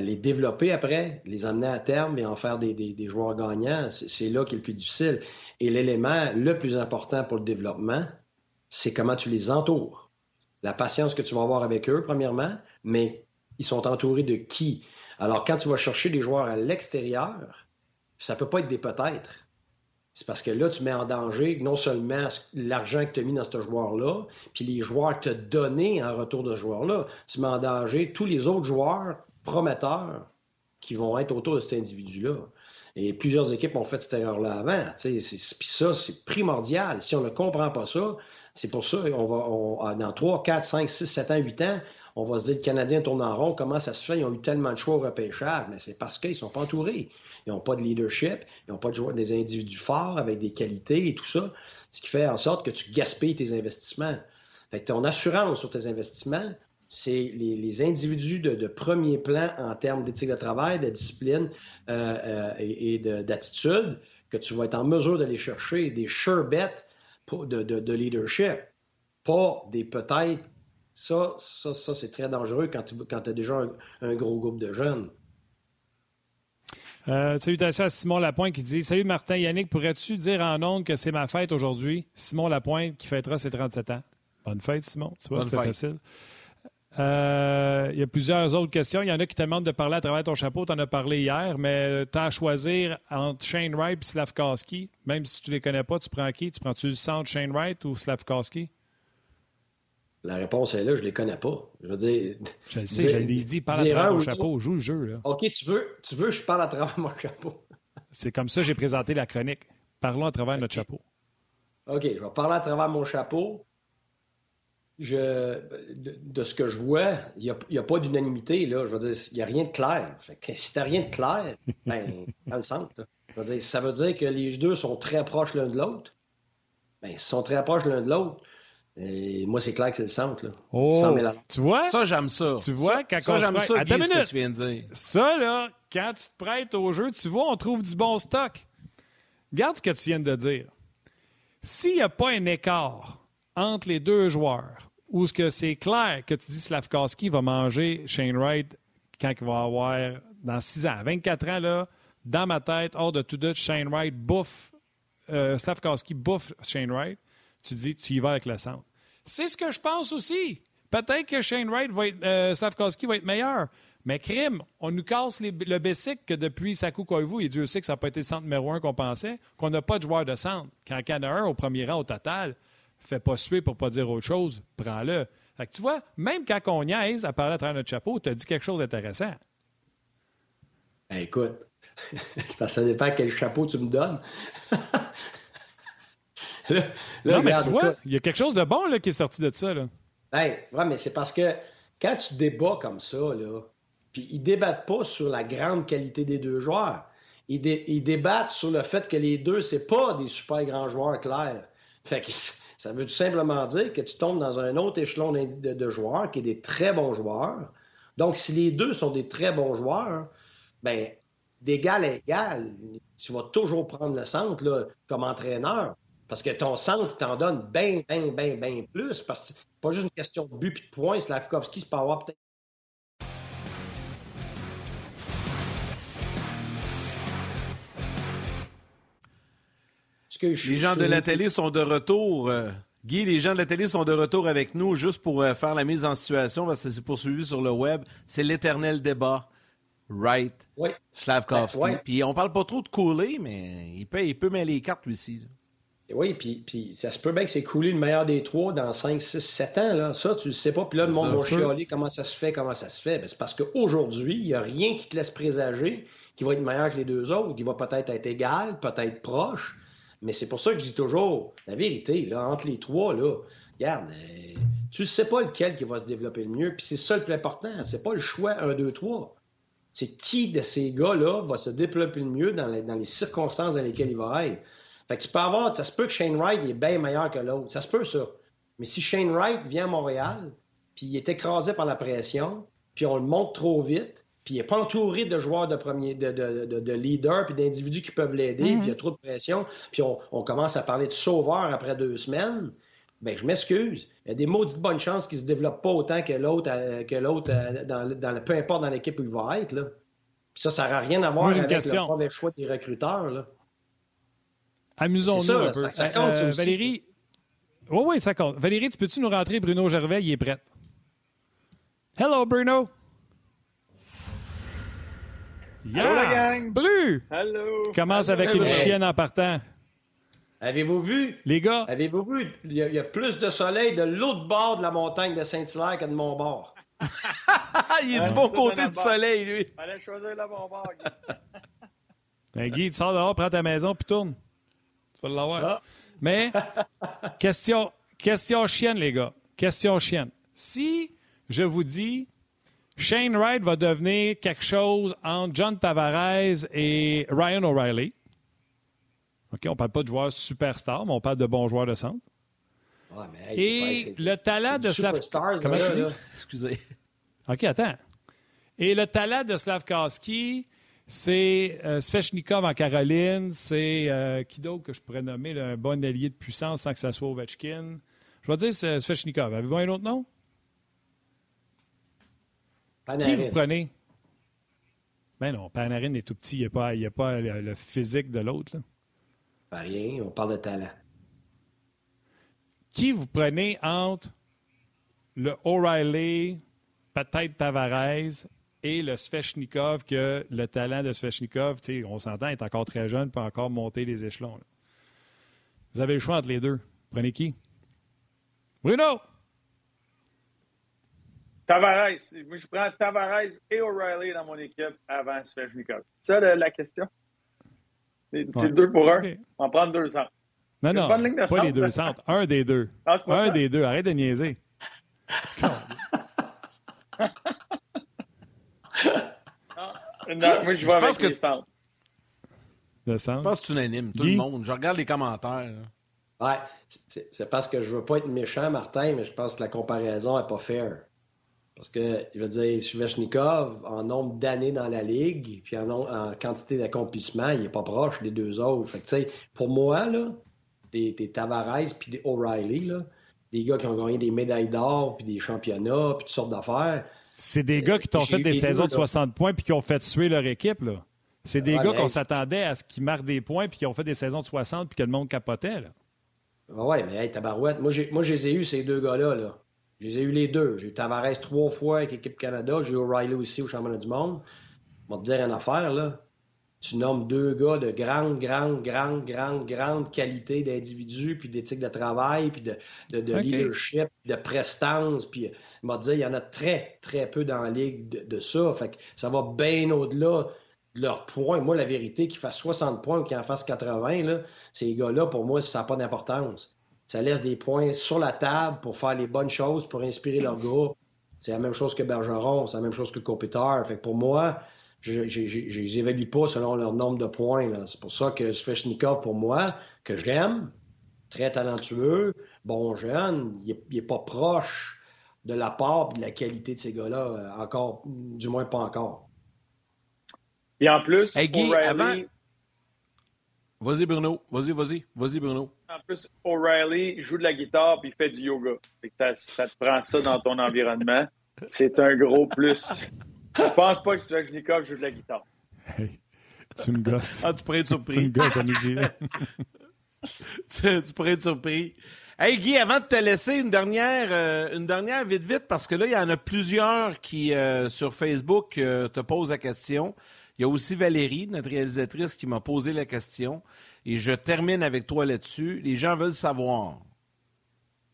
les développer après, les emmener à terme et en faire des, joueurs gagnants, c'est là qui est le plus difficile. Et l'élément le plus important pour le développement, c'est comment tu les entoures. La patience que tu vas avoir avec eux, premièrement, mais ils sont entourés de qui? Alors, quand tu vas chercher des joueurs à l'extérieur, ça ne peut pas être des peut-être c'est parce que là, tu mets en danger non seulement l'argent que tu as mis dans ce joueur-là, puis les joueurs que tu as donnés en retour de ce joueur-là, tu mets en danger tous les autres joueurs prometteurs qui vont être autour de cet individu-là. Et plusieurs équipes ont fait cette erreur-là avant. Puis ça, c'est primordial. Si on ne comprend pas ça, c'est pour ça qu'on va, dans 3, 4, 5, 6, 7 ans, 8 ans, on va se dire le Canadien tourne en rond. Comment ça se fait? Ils ont eu tellement de choix au repêchage. Mais c'est parce qu'ils ne sont pas entourés. Ils n'ont pas de leadership, ils n'ont pas de joueurs, des individus forts avec des qualités et tout ça, ce qui fait en sorte que tu gaspilles tes investissements. Fait ton assurance sur tes investissements, c'est les, individus de, premier plan en termes d'éthique de travail, de discipline euh, euh, et, d'attitude, que tu vas être en mesure d'aller chercher des sure bets de, de, leadership, pas des peut-être. Ça, ça, ça c'est très dangereux quand tu quand as déjà un, gros groupe de jeunes. Euh, salutations à Simon Lapointe qui dit Salut Martin Yannick, pourrais-tu dire en ondes que c'est ma fête aujourd'hui Simon Lapointe qui fêtera ses 37 ans. Bonne fête, Simon. Tu vois, c'était facile. Euh, il y a plusieurs autres questions. Il y en a qui te demandent de parler à travers ton chapeau. Tu en as parlé hier, mais tu as à choisir entre Shane Wright et Slavkowski. Même si tu ne les connais pas, tu prends qui? Tu prends-tu le centre Shane Wright ou Slavkowski? La réponse est là, je ne les connais pas. Je veux dire. Je le sais, je l'ai dit, parle à travers ton chapeau, joue le jeu. Là. OK, tu veux, tu veux, je parle à travers mon chapeau. C'est comme ça que j'ai présenté la chronique. Parlons à travers notre chapeau. OK, je vais parler à travers mon chapeau. Je, de, ce que je vois, il n'y a, pas d'unanimité. Là. Je veux dire, il n'y a rien de clair. si tu n'as rien de clair, *laughs* ben, dans le centre. Je veux dire, ça veut dire que les deux sont très proches l'un de l'autre. Ben, ils sont très proches l'un de l'autre. Et moi, c'est clair que c'est le centre. Là. Oh, tu vois? Ça, j'aime ça. Tu vois, ça, quand ça, j'aime ça, Attends ce que tu viens de dire. Ça, là, quand tu te prêtes au jeu, tu vois, on trouve du bon stock. Regarde ce que tu viens de dire. S'il n'y a pas un écart entre les deux joueurs, ou ce que c'est clair que tu dis Slavkowski va manger Shane Wright quand il va avoir dans 6 ans, 24 ans, là, dans ma tête, hors de tout doute, Shane Wright bouffe, euh, Slavkowski bouffe Shane Wright tu dis tu y vas avec le centre. C'est ce que je pense aussi. Peut-être que Shane Wright va être, euh, Slavkowski va être meilleur. Mais crime, on nous casse le basic que depuis Sakou Koivu, et Dieu sait que ça n'a pas été le centre numéro un qu'on pensait, qu'on n'a pas de joueur de centre. Quand il y en a un au premier rang au total, fais pas suer pour pas dire autre chose, prends-le. tu vois, même quand on niaise à parler à travers notre chapeau, tu as dit quelque chose d'intéressant. Ben, écoute, *laughs* ça dépend quel chapeau tu me donnes. *laughs* non, mais tu vois, il y a quelque chose de bon là, qui est sorti de ça. Là. Ben, ouais, mais c'est parce que quand tu débats comme ça, là, puis ils débattent pas sur la grande qualité des deux joueurs. Ils, ils débattent sur le fait que les deux, c'est pas des super grands joueurs clairs. Ça veut tout simplement dire que tu tombes dans un autre échelon de, joueurs qui est des très bons joueurs Donc, si les deux sont des très bons joueurs, ben d'égal à égal, tu vas toujours prendre le centre comme entraîneur. Parce que ton centre, t'en donne bien, bien, bien, bien plus. Parce que c'est pas juste une question de but et de points. Slavkovski, pas avoir peut-être les gens de la télé sont de retour. Euh, Guy, les gens de la télé sont de retour avec nous juste pour euh, faire la mise en situation parce que c'est poursuivi sur le web. C'est l'éternel débat. Wright, oui. Slavkovski. Ben, puis on parle pas trop de couler, mais il peut, il peut mêler les cartes lui aussi. Oui, puis, puis ça se peut bien que c'est coulé le meilleur des trois dans 5, 6, 7 ans. Là. Ça, tu le sais pas. Puis là, le monde va chialer comment ça se fait, comment ça se fait. Ben, c'est parce qu'aujourd'hui, il n'y a rien qui te laisse présager qu'il va être meilleur que les deux autres. Il va peut-être être égal, peut-être proche. Mais c'est pour ça que je dis toujours, la vérité, là, entre les trois, là, regarde, euh, tu ne sais pas lequel qui va se développer le mieux. Puis c'est ça le plus important. C'est pas le choix 1, 2, 3. C'est qui de ces gars-là va se développer le mieux dans les, dans les, circonstances dans lesquelles il va être. Fait que tu peux avoir, ça se peut que Shane Wright est bien meilleur que l'autre. Ça se peut, ça. Mais si Shane Wright vient à Montréal, puis il est écrasé par la pression, puis on le monte trop vite, puis il n'est pas entouré de joueurs de premier, de, de, de, leaders, puis d'individus qui peuvent l'aider, puis il y a mhm. trop de pression, puis on, commence à parler de sauveur après deux semaines, ben je m'excuse. Il y a des maudites bonnes chances qu'il ne se développe pas autant que l'autre, euh, que l'autre euh, dans, dans, peu importe dans l'équipe où il va être. Là. Puis ça, ça n'a rien à voir avec le mauvais choix des recruteurs. Amusons-nous un peu. Ça, compte, euh, Valérie, oui, oui, ça compte. Valérie, tu peux-tu nous rentrer Bruno Gervais? Il est prêt. Hello, Bruno! Yeah! la gang! Bru! Hello! Commence avec une chienne en partant. Avez-vous vu? Les gars! Avez-vous vu? Il y, a, plus de soleil de l'autre bord de la montagne de Saint-Hilaire que de mon bord. *laughs* il est du bon côté du soleil, lui. Fallait choisir le bon bord, Guy. *laughs* ben, Guy, tu sors dehors, prends ta maison, puis tourne. Tu vas l'avoir. Ah. Mais, *laughs* question, question chienne, les gars. Question chienne. Si je vous dis Shane Wright va devenir quelque chose entre John Tavares et Ryan O'Reilly. OK, on ne parle pas de joueurs superstars, mais on parle de bons joueurs de centre. et le talent de Slavkowski. Excusez. OK, attends. Et le talent de Slavkowski, c'est euh, Svechnikov en Caroline, c'est euh, qui d'autre que je pourrais nommer un bon allié de puissance sans que ça soit Ovechkin? Je vais dire Svechnikov. Avez-vous un autre nom? Qui vous prenez? Ben non, Panarin est tout petit. Il n'y a pas, a pas le, physique de l'autre. Pas rien, on parle de talent. Qui vous prenez entre le O'Reilly, peut-être Tavares, et le Svechnikov, que le talent de Svechnikov, on s'entend, est encore très jeune, peut encore monter les échelons. Vous avez le choix entre les deux. Prenez qui? Bruno! Tavares. Moi, je prends Tavares et O'Reilly dans mon équipe avant Svechnikov. C'est ça la, question? C'est deux pour un? On va prendre deux centres. Non, non, pas, les deux centres. Un des deux. Ah, un des deux. Arrête de niaiser. *laughs* non, moi, je vais avec que... les centres. Le centre? Je pense que c'est unanime, tout le monde. Je regarde les commentaires. Ouais, c'est parce que je veux pas être méchant, Martin, mais je pense que la comparaison n'est pas fair. Parce que, je veux dire, Svechnikov, en nombre d'années dans la Ligue, puis en, quantité d'accomplissement, il n'est pas proche des deux autres. Fait que, pour moi, là, des, Tavares puis des O'Reilly, là, des gars qui ont gagné des médailles d'or, puis des championnats, puis toutes sortes d'affaires. C'est des gars qui t'ont fait des saisons de 60 points puis qui ont fait tuer leur équipe. là. C'est des gars qu'on s'attendait à ce qu'ils marquent des points puis qui ont fait des saisons de 60 puis que le monde capotait. Là. Ouais, mais hey, tabarouette, moi, moi, je les ai eu, ces deux gars-là. Là. Je les ai eu les deux. J'ai eu Tavares trois fois avec l'équipe Canada. J'ai eu O'Reilly aussi au championnat du monde. On va te dire une affaire, là. Tu nommes deux gars de grande, grande, grande, grande, grande qualité d'individu, puis d'éthique de travail, puis de, de, de leadership, de prestance. Puis, on va te dire, il y en a très, très peu dans la ligue de, ça. Fait que ça va bien au-delà de leurs points. Moi, la vérité, qu'ils fassent 60 points ou qu'ils en fassent 80, là, ces gars-là, pour moi, ça n'a pas d'importance ça laisse des points sur la table pour faire les bonnes choses, pour inspirer leur groupe. C'est la même chose que Bergeron, c'est la même chose que Kopitar. Fait pour moi, je ne les évalue pas selon leur nombre de points. C'est pour ça que Svechnikov, pour moi, que j'aime, très talentueux, bon jeune, il n'est pas proche de la part et de la qualité de ces gars-là, euh, encore, du moins pas encore. Et en plus, Guy, avant... Vas-y, Bruno. Vas-y, vas-y. Vas-y, Bruno. En plus, O'Reilly joue de la guitare puis il fait du yoga. Ça, te prend ça dans ton environnement. C'est un gros plus. Je pense pas que Svechnikov joue de la guitare. Hey, tu me gosses. Ah, tu pourrais être surpris. tu me gosses à midi. *laughs* *laughs* tu, tu, pourrais être surpris. Hey Guy, avant de te laisser une dernière, euh, une dernière vite vite, parce que là, il y en a plusieurs qui, euh, sur Facebook, euh, te posent la question. Il y a aussi Valérie, notre réalisatrice, qui m'a posé la question. Et je termine avec toi là-dessus. Les gens veulent savoir,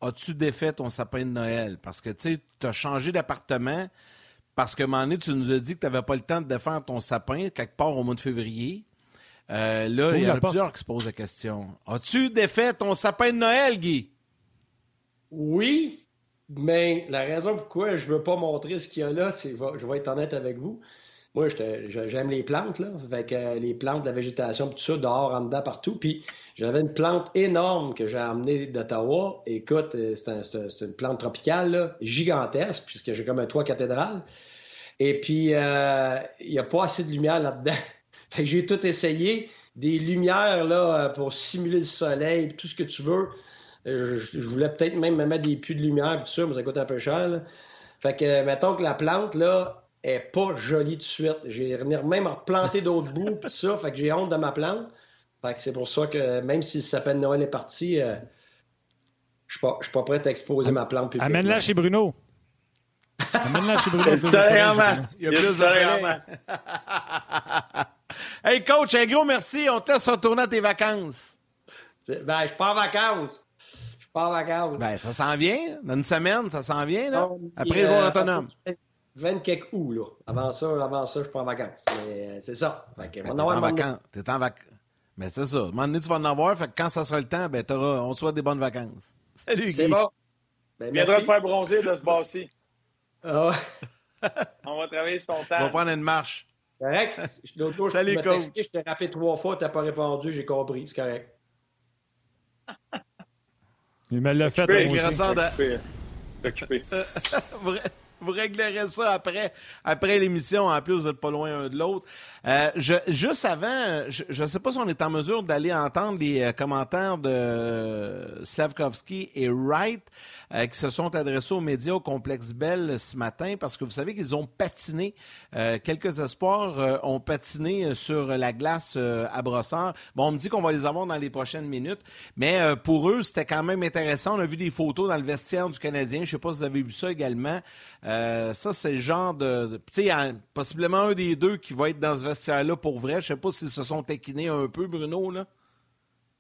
as-tu défait ton sapin de Noël? Parce que, tu sais, tu as changé d'appartement parce que, un moment donné, tu nous as dit que tu n'avais pas le temps de défaire ton sapin quelque part au mois de février. Euh, là, il y en a plusieurs qui se posent la question. As-tu défait ton sapin de Noël, Guy? Oui, mais la raison pourquoi je ne veux pas montrer ce qu'il y a là, c'est je vais être honnête avec vous. Moi, j'aime les plantes, là, avec euh, les plantes, la végétation, tout ça, dehors, en dedans, partout. Puis j'avais une plante énorme que j'ai amenée d'Ottawa. Écoute, euh, c'est une plante tropicale, gigantesque, puisque j'ai comme un toit cathédrale. Et puis, euh, il n'y a pas assez de lumière là-dedans. *laughs* fait que j'ai tout essayé. Des lumières, là, pour simuler le soleil, tout ce que tu veux. Je, voulais peut-être même me mettre des puits de lumière, tout ça, mais ça coûte un peu cher. Fait que, mettons que la plante, là, est pas jolie de suite. J'ai même replanté d'autres bouts, pis ça, fait que j'ai honte de ma plante. Fait que c'est pour ça que même si le sapin de Noël est parti, euh, je suis pas, pas prêt à exposer ma plante Amène-la chez Bruno. Amène-la chez Bruno. Il y a en masse. Il y a plus de soleil en masse. *laughs* hey coach, un gros merci. On te laisse retourner à tes vacances. Ben, je pars en vacances. Je pars en vacances. Ben, ça s'en vient. Dans une semaine, ça s'en vient, là. Après les jours euh, autonomes. 20 quelques août, là? Avant ça, avant ça, je prends en vacances. Mais euh, c'est ça. Fait que, ben, en vacances. T'es en vacances. Mais c'est ça. À un moment donné, tu vas en avoir. Fait que quand ça sera le temps, ben, auras, on te souhaite des bonnes vacances. *laughs* Salut, Guy. C'est bon. Ben, Viendra faire bronzer de ce bas-ci. Ah *laughs* on va travailler sur ton temps. On va prendre une marche. Correct. L'autre jour, Salut, je coach. je t'ai rappelé trois fois, tu n'as pas répondu, j'ai compris. C'est correct. Il me l'a fait. Occupé. Occupé. *laughs* Vous réglerez ça après, après l'émission. En plus, vous n'êtes pas loin un de l'autre. Euh, juste avant, je ne sais pas si on est en mesure d'aller entendre les euh, commentaires de Slavkovski et Wright euh, qui se sont adressés aux médias au complexe Bell ce matin parce que vous savez qu'ils ont patiné. quelques espoirs ont patiné sur la glace à Brossard. Bon, on me dit qu'on va les avoir dans les prochaines minutes, mais pour eux, c'était quand même intéressant. On a vu des photos dans le vestiaire du Canadien. Je ne sais pas si vous avez vu ça également. ça, c'est le genre de... tu sais, possiblement un des deux qui va être dans ce vestiaire-là pour vrai. Je sais pas s'ils se sont taquinés un peu, Bruno. Là.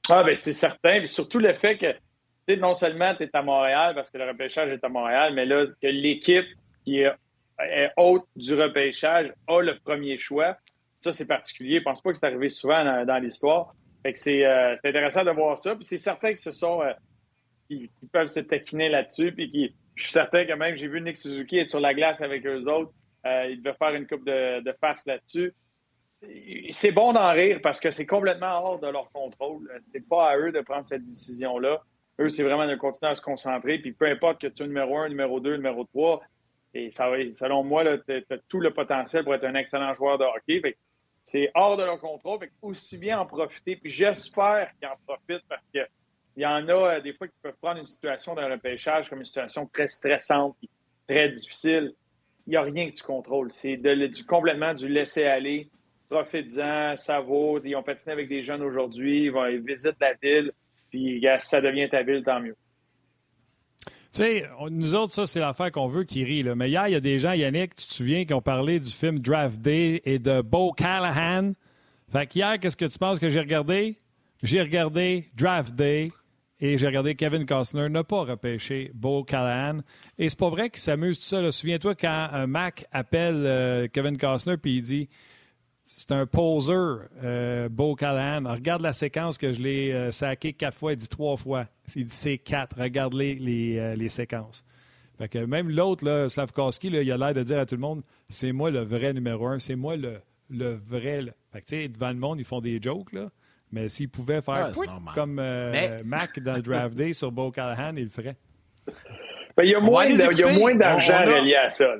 Ah, ben c'est certain. surtout le fait que non seulement tu es à Montréal parce que le repêchage est à Montréal, mais là, que l'équipe qui est, haute du repêchage a le premier choix. Ça, c'est particulier. Je pense pas que c'est arrivé souvent dans, l'histoire. Euh, c'est intéressant de voir ça. Puis c'est certain que sont euh, peuvent se taquiner là-dessus. Puis je suis certain que même j'ai vu Nick Suzuki être sur la glace avec eux autres. Euh, il devait faire une coupe de, de face là-dessus c'est bon d'en rire parce que c'est complètement hors de leur contrôle. C'est pas à eux de prendre cette décision-là. Eux, c'est vraiment de continuer à se concentrer. Puis peu importe que tu es numéro un, numéro deux, numéro trois, et ça, selon moi, tu as tout le potentiel pour être un excellent joueur de hockey. C'est hors de leur contrôle. Fait aussi bien en profiter. Puis j'espère qu'ils en profitent parce qu'il y en a euh, des fois qui peuvent prendre une situation d'un repêchage comme une situation très stressante, très difficile. Il n'y a rien que tu contrôles. C'est complètement du laisser aller profites-en, ça vaut. Ils ont patiné avec des jeunes aujourd'hui, ils, visitent la ville, puis si ça devient ta ville, tant mieux. Tu sais, nous autres, ça, c'est l'affaire qu'on veut qui rit. Là. Mais hier, il y a des gens, Yannick, tu te souviens, qui ont parlé du film Draft Day et de Bo Callahan? Fait qu'hier, qu'est-ce que tu penses que j'ai regardé? J'ai regardé Draft Day et j'ai regardé Kevin Costner ne pas repêcher Bo Callahan. Et c'est pas vrai qu'il s'amuse tout ça. Souviens-toi quand un Mac appelle euh, Kevin Costner puis il dit c'est un poseur, euh, Beau Callahan. regarde la séquence que je l'ai euh, saqué quatre fois, il dit trois fois. Il dit c'est quatre. Regarde les, les, euh, les séquences. Fait que même l'autre, Slavkowski, il a l'air de dire à tout le monde c'est moi le vrai numéro un, c'est moi le, le vrai. Fait que, devant le monde, ils font des jokes, là. Mais s'ils pouvaient faire comme Mac dans le draft day sur Beau Callahan, ils le feraient. Ben, il y a moins d'argent relié à ça.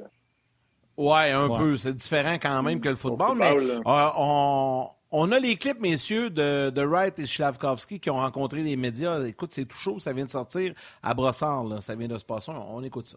Oui, un peu. C'est différent quand même que le football. mais euh, on, on, a les clips, messieurs, de, de Wright et Slavkovski qui ont rencontré les médias. Écoute, c'est tout chaud. Ça vient de sortir à Brossard. Là. Ça vient de se passer. On, écoute ça.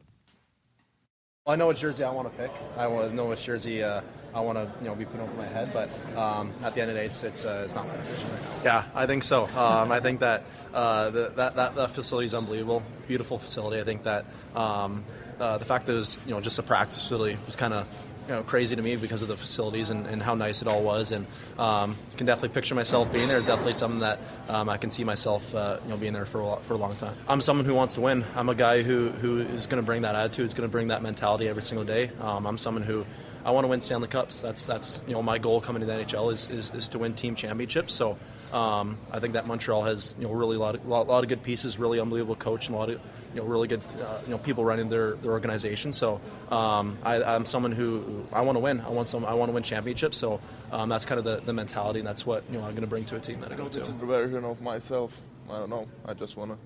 I know what jersey I want to pick. I know what jersey uh, I want to, you know, be put over my head. But um, at the end of the day, it's it's, uh, it's not my decision right now. Yeah, I think so. Um, I think that, uh, the, that that that facility is unbelievable. Beautiful facility. I think that um, uh, the fact that it was you know just a practice facility was kind of you know crazy to me because of the facilities and, and how nice it all was. And um, can definitely picture myself being there. Definitely something that um, I can see myself uh, you know being there for a, for a long time. I'm someone who wants to win. I'm a guy who, who is going to bring that attitude is going to bring that mentality every single day. Um, I'm someone who I want to win Stanley Cups. That's that's you know my goal coming to the NHL is, is, is to win team championships. So um, I think that Montreal has you know really a lot of, lot, lot of good pieces, really unbelievable coach, and a lot of you know really good uh, you know people running their, their organization. So um, I, am someone who I want to win. I want some. I want to win championships. So um, that's kind of the, the mentality, and that's what you know I'm going to bring to a team that I go to. It's a version of myself. I don't know. I just want to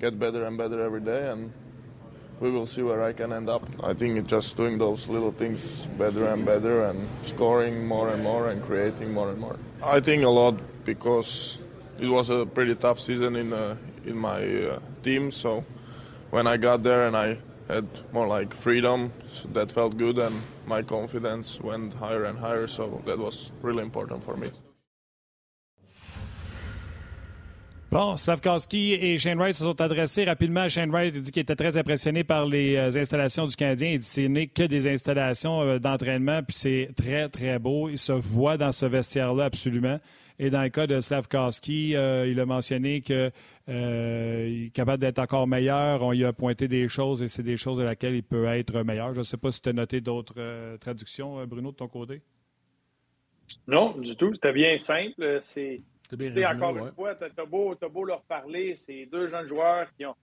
get better and better every day, and we will see where I can end up. I think just doing those little things better and better and scoring more and more and creating more and more. I think a lot because it was a pretty tough season in uh, in my uh, team. So when I got there and I had more like freedom, so that felt good, and my confidence went higher and higher. So that was really important for me. Bon, Slavkowski et Shane Wright se sont adressés rapidement à Shane Wright. Il dit qu'il était très impressionné par les euh, installations du Canadien. Il dit que ce n'est que des installations euh, d'entraînement, puis c'est très, très beau. Il se voit dans ce vestiaire-là absolument. Et dans le cas de Slavkowski, euh, il a mentionné qu'il est capable d'être encore meilleur. On lui a pointé des choses et c'est des choses à laquelle il peut être meilleur. Je ne sais pas si tu as noté d'autres traductions, Bruno, de ton côté. Non, du tout. C'était bien simple. C'est encore une fois, tu as, beau, leur parler, c'est deux jeunes joueurs qui ont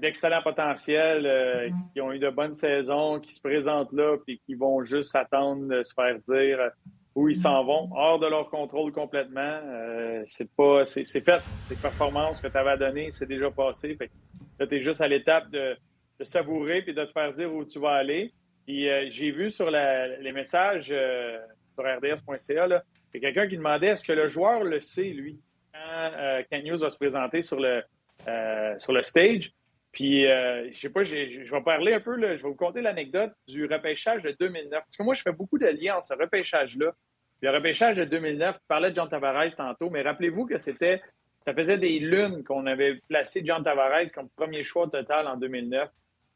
d'excellents potentiels, euh, mm-hmm. qui ont eu de bonnes saisons, qui se présentent là, puis qui vont juste attendre de se faire dire où ils s'en vont, hors de leur contrôle complètement. Euh, c'est pas, c'est fait. Les performances que tu avais à donner, c'est déjà passé. Là, tu es juste à l'étape de, savourer puis de te faire dire où tu vas aller. Puis euh, j'ai vu sur les messages sur rds.ca, il y a quelqu'un qui demandait est-ce que le joueur le sait, lui, quand euh, News va se présenter sur le, euh, sur le stage? Puis, euh, je sais pas, je vais parler un peu, je vais vous conter l'anecdote du repêchage de 2009. Parce que moi, je fais beaucoup de liens entre ce repêchage-là. Le repêchage de 2009, tu parlais de John Tavares tantôt, mais rappelez-vous que c'était, ça faisait des lunes qu'on avait placé John Tavares comme premier choix total en 2009.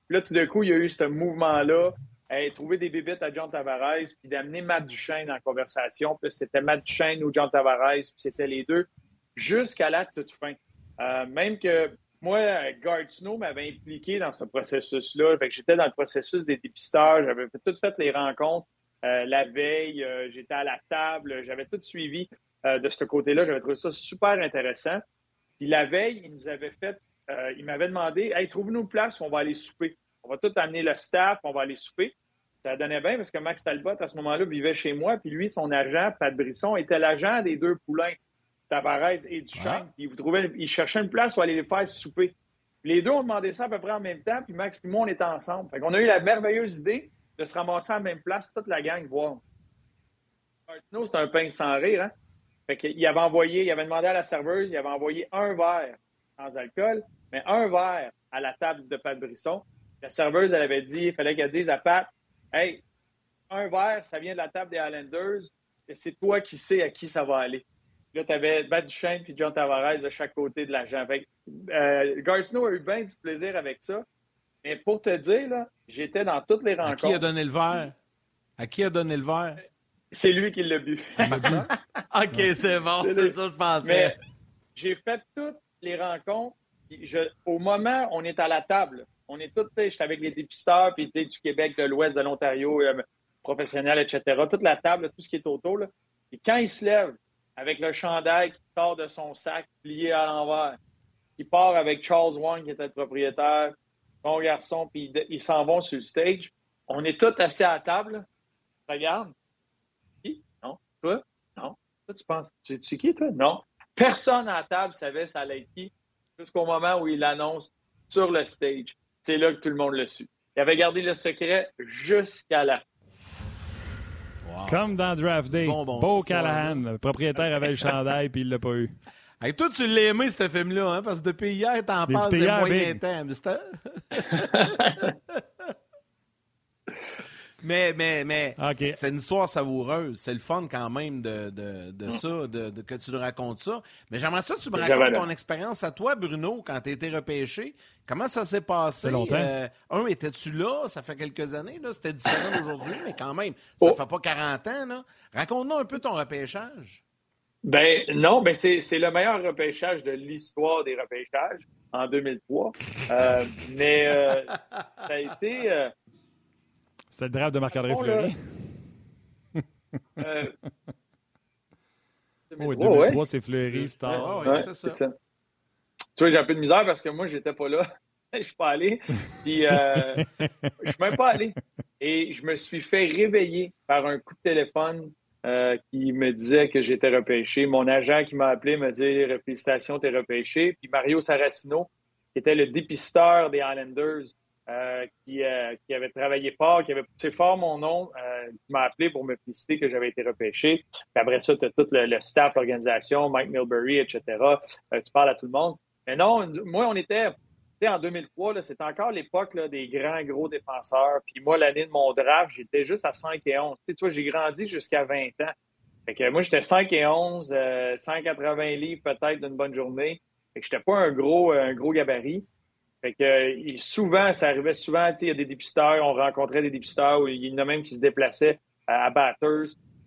Puis là, tout d'un coup, il y a eu ce mouvement-là trouver des bébites à John Tavares, puis d'amener Matt Duchesne en conversation. Puis c'était Matt Duchesne ou John Tavares, puis c'était les deux, jusqu'à la toute fin. Euh, même que moi, Gard Snow m'avait impliqué dans ce processus-là. Fait que j'étais dans le processus des dépistages, j'avais tout fait les rencontres. Euh, la veille, euh, j'étais à la table, j'avais tout suivi de ce côté-là. J'avais trouvé ça super intéressant. Puis la veille, il nous avait fait, il m'avait demandé Hey, trouve-nous une place où on va aller souper. On va tout amener le staff, on va aller souper. Ça donnait bien parce que Max Talbot, à ce moment-là, vivait chez moi. Puis lui, son agent, Pat Brisson, était l'agent des deux poulains, Tavares et Duchamp. Puis vous trouvez, il cherchait une place où aller les faire souper. les deux ont demandé ça à peu près en même temps. Puis Max et moi, on était ensemble. Fait qu'on a eu la merveilleuse idée de se ramasser à la même place, toute la gang, voir. Martino, c'est un pain sans rire. Hein? Fait qu'il avait envoyé, il avait demandé à la serveuse, il avait envoyé un verre sans alcool, mais un verre à la table de Pat Brisson. La serveuse, elle avait dit, il fallait qu'elle dise à Pat, Hey, un verre, ça vient de la table des Highlanders, et c'est toi qui sais à qui ça va aller. Là, tu avais Matt Duchesne puis John Tavares de chaque côté de l'agent. Euh, Gardino a eu bien du plaisir avec ça. Mais pour te dire, là, j'étais dans toutes les rencontres. À qui a donné le verre? À qui a donné le verre? C'est lui qui l'a bu. *laughs* OK, c'est bon, c'est ça que je pensais. j'ai fait toutes les rencontres. au moment où on est à la table, on est tous, j'étais avec les dépisteurs, puis du Québec, de l'Ouest, de l'Ontario, euh, professionnels, etc. Toute la table, tout ce qui est autour. Et quand il se lève avec le chandail qui sort de son sac plié à l'envers, il part avec Charles Wang, qui était le propriétaire, son garçon, puis ils s'en vont sur le stage. On est tous assis à la table. Regarde. Qui? Non. Toi? Non. Toi, tu penses, tu sais qui, toi? Non. Personne à la table savait ça allait être qui jusqu'au moment où il l'annonce sur le stage. c'est là que tout le monde l'a su. Il avait gardé le secret jusqu'à la fin. Comme dans Draft Day. Bon, bon, Beau. Callahan, le propriétaire avait le chandail puis il l'a pas eu. Hey, toi, tu l'as aimé, ce film-là, hein, parce que depuis hier, t'en parles de moyen temps. Mais, mais, mais, c'est une histoire savoureuse. C'est le fun quand même de, de, de Mm. ça, de, de- que tu nous racontes ça. Mais j'aimerais ça que tu me racontes ton expérience à toi, Bruno, quand tu été repêché. Comment ça s'est passé? Longtemps. Euh, un, étais-tu là? Ça fait quelques années. là. C'était différent *coughs* d'aujourd'hui, mais quand même, ça Oh. fait pas 40 ans. là. Raconte-nous un peu ton repêchage. Ben non, ben c'est c'est le meilleur repêchage de l'histoire des repêchages en 2003. Euh, mais euh, ça a été. euh, C'était le draft de Marc-André là. Fleury. euh, *laughs* Oui, 2003, ouais. 2003, c'est Fleury, Star. Ouais, ouais, c'est ça. Tu vois, j'ai un peu de misère parce que moi, j'étais pas là. *laughs* Je suis pas allé. Puis, euh, je suis même pas allé. Et je me suis fait réveiller par un coup de téléphone euh, qui me disait que j'étais repêché. Mon agent qui m'a appelé me dit Félicitations, t'es repêché. Puis Mario Saracino, qui était le dépisteur des Highlanders, euh, qui, euh, qui avait travaillé fort, qui avait poussé fort mon nom, qui m'a appelé pour me féliciter que j'avais été repêché. Puis après ça, tu as tout le, staff, l'organisation, Mike Milbury, etc. Tu parles à tout le monde. Mais non, moi, on était, en 2003, là, c'était encore l'époque des grands, gros défenseurs. Puis moi, l'année de mon draft, j'étais juste à 5 et 11. Tu, vois, j'ai grandi jusqu'à 20 ans. Fait que moi, j'étais 5 et 11, euh, 180 livres peut-être d'une bonne journée. Fait que j'étais pas un gros, un gros gabarit. Fait que euh, souvent, ça arrivait souvent, il y a des dépisteurs, on rencontrait des dépisteurs il y en a même qui se déplaçaient à, à.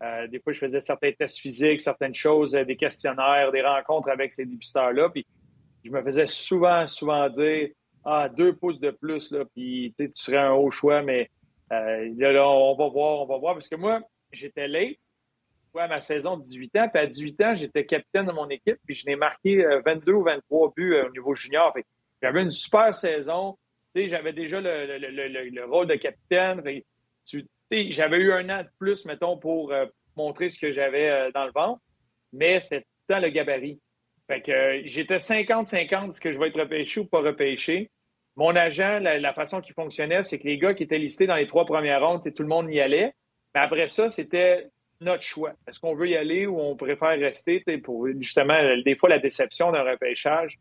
Euh, des fois, je faisais certains tests physiques, certaines choses, euh, des questionnaires, des rencontres avec ces dépisteurs-là. Puis je me faisais souvent, souvent dire Ah, deux pouces de plus, là, puis tu serais un haut choix, mais euh, là, on va voir, on va voir. Parce que moi, j'étais late ouais, ma saison de 18 ans, puis à 18 ans, j'étais capitaine de mon équipe, puis je n'ai marqué euh, 22 ou 23 buts euh, au niveau junior. J'avais une super saison. J'avais déjà le, le- le- le- le rôle de capitaine. J'avais eu un an de plus, mettons, pour euh, montrer ce que j'avais euh, dans le ventre, mais c'était tout le temps le gabarit. Fait que euh, j'étais 50-50 ce que je vais être repêché ou pas repêché? Mon agent, la, façon qu'il fonctionnait, c'est que les gars qui étaient listés dans les trois premières rondes, tout le monde y allait. Mais après ça, c'était notre choix. Est-ce qu'on veut y aller ou on préfère rester pour justement, des fois, la déception d'un repêchage,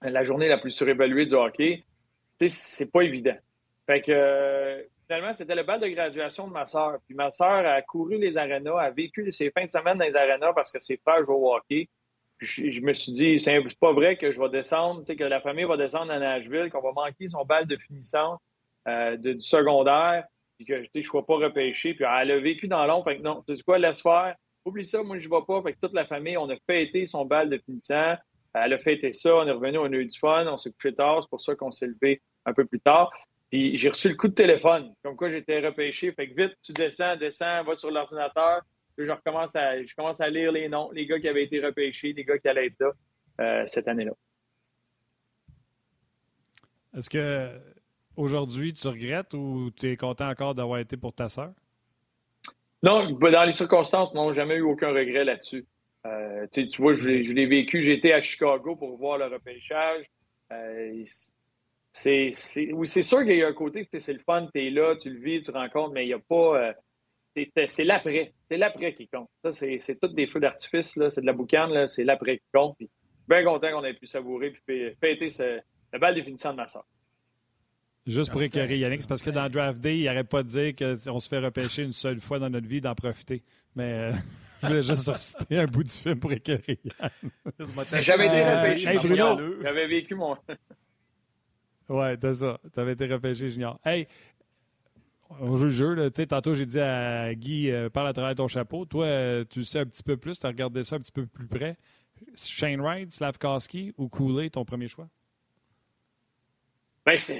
la journée la plus surévaluée du hockey, c'est pas évident. Fait que euh, finalement, c'était le bal de graduation de ma sœur. Puis ma sœur a couru les arénas, a vécu ses fins de semaine dans les arénas parce que ses frères jouent au hockey. Je, me suis dit, c'est pas vrai que je vais descendre, que la famille va descendre à Nashville, qu'on va manquer son bal de finissante euh, de- du secondaire, puis que je ne sois pas repêché. Puis elle a vécu dans l'ombre. Fait que non, tu sais quoi, laisse faire. Oublie ça, moi, je ne vais pas. Fait que toute la famille, on a fêté son bal de finissant. Elle a fêté ça, on est revenu, on a eu du fun, on s'est couché tard, c'est pour ça qu'on s'est levé un peu plus tard. Puis j'ai reçu le coup de téléphone, comme quoi j'étais repêché. Fait que vite, tu descends, descends, va sur l'ordinateur. Puis je recommence à, je commence à lire les noms, les gars qui avaient été repêchés, les gars qui allaient être là euh, cette année-là. Est-ce que aujourd'hui tu regrettes ou tu es content encore d'avoir été pour ta sœur? Non, dans les circonstances, non, jamais eu aucun regret là-dessus. Euh, tu vois, je, l'ai- je l'ai vécu. J'étais à Chicago pour voir le repêchage. Euh, c'est, c'est, oui, c'est sûr qu'il y a un côté, sais, c'est le fun, tu es là, tu le vis, tu rencontres, mais il n'y a pas. C'est, l'après. C'est l'après qui compte. Ça, c'est, c'est tous des feux d'artifice, là, c'est de la boucane, là, c'est l'après qui compte. Puis, bien content qu'on ait pu savourer puis fê- fêter ce, le bal définissant de ma soeur. Juste pour écœurer Yannick, c'est parce que dans Draft Day, il n'arrête pas de dire qu'on se fait repêcher une seule fois dans notre vie, d'en profiter. Mais euh, *laughs* je voulais juste reciter un bout du film pour écœurer Yann. J'avais été repêché. hey, Bruno. J'avais vécu mon. *laughs* Ouais, t'as ça. T'avais été repêché junior. Hey, on joue le jeu. Tantôt, j'ai dit à Guy, euh, parle à travers ton chapeau. Toi, euh, tu le sais un petit peu plus, tu as regardé ça un petit peu plus près. Shane Wright, Slavkowski ou Cooley, ton premier choix? Ben, je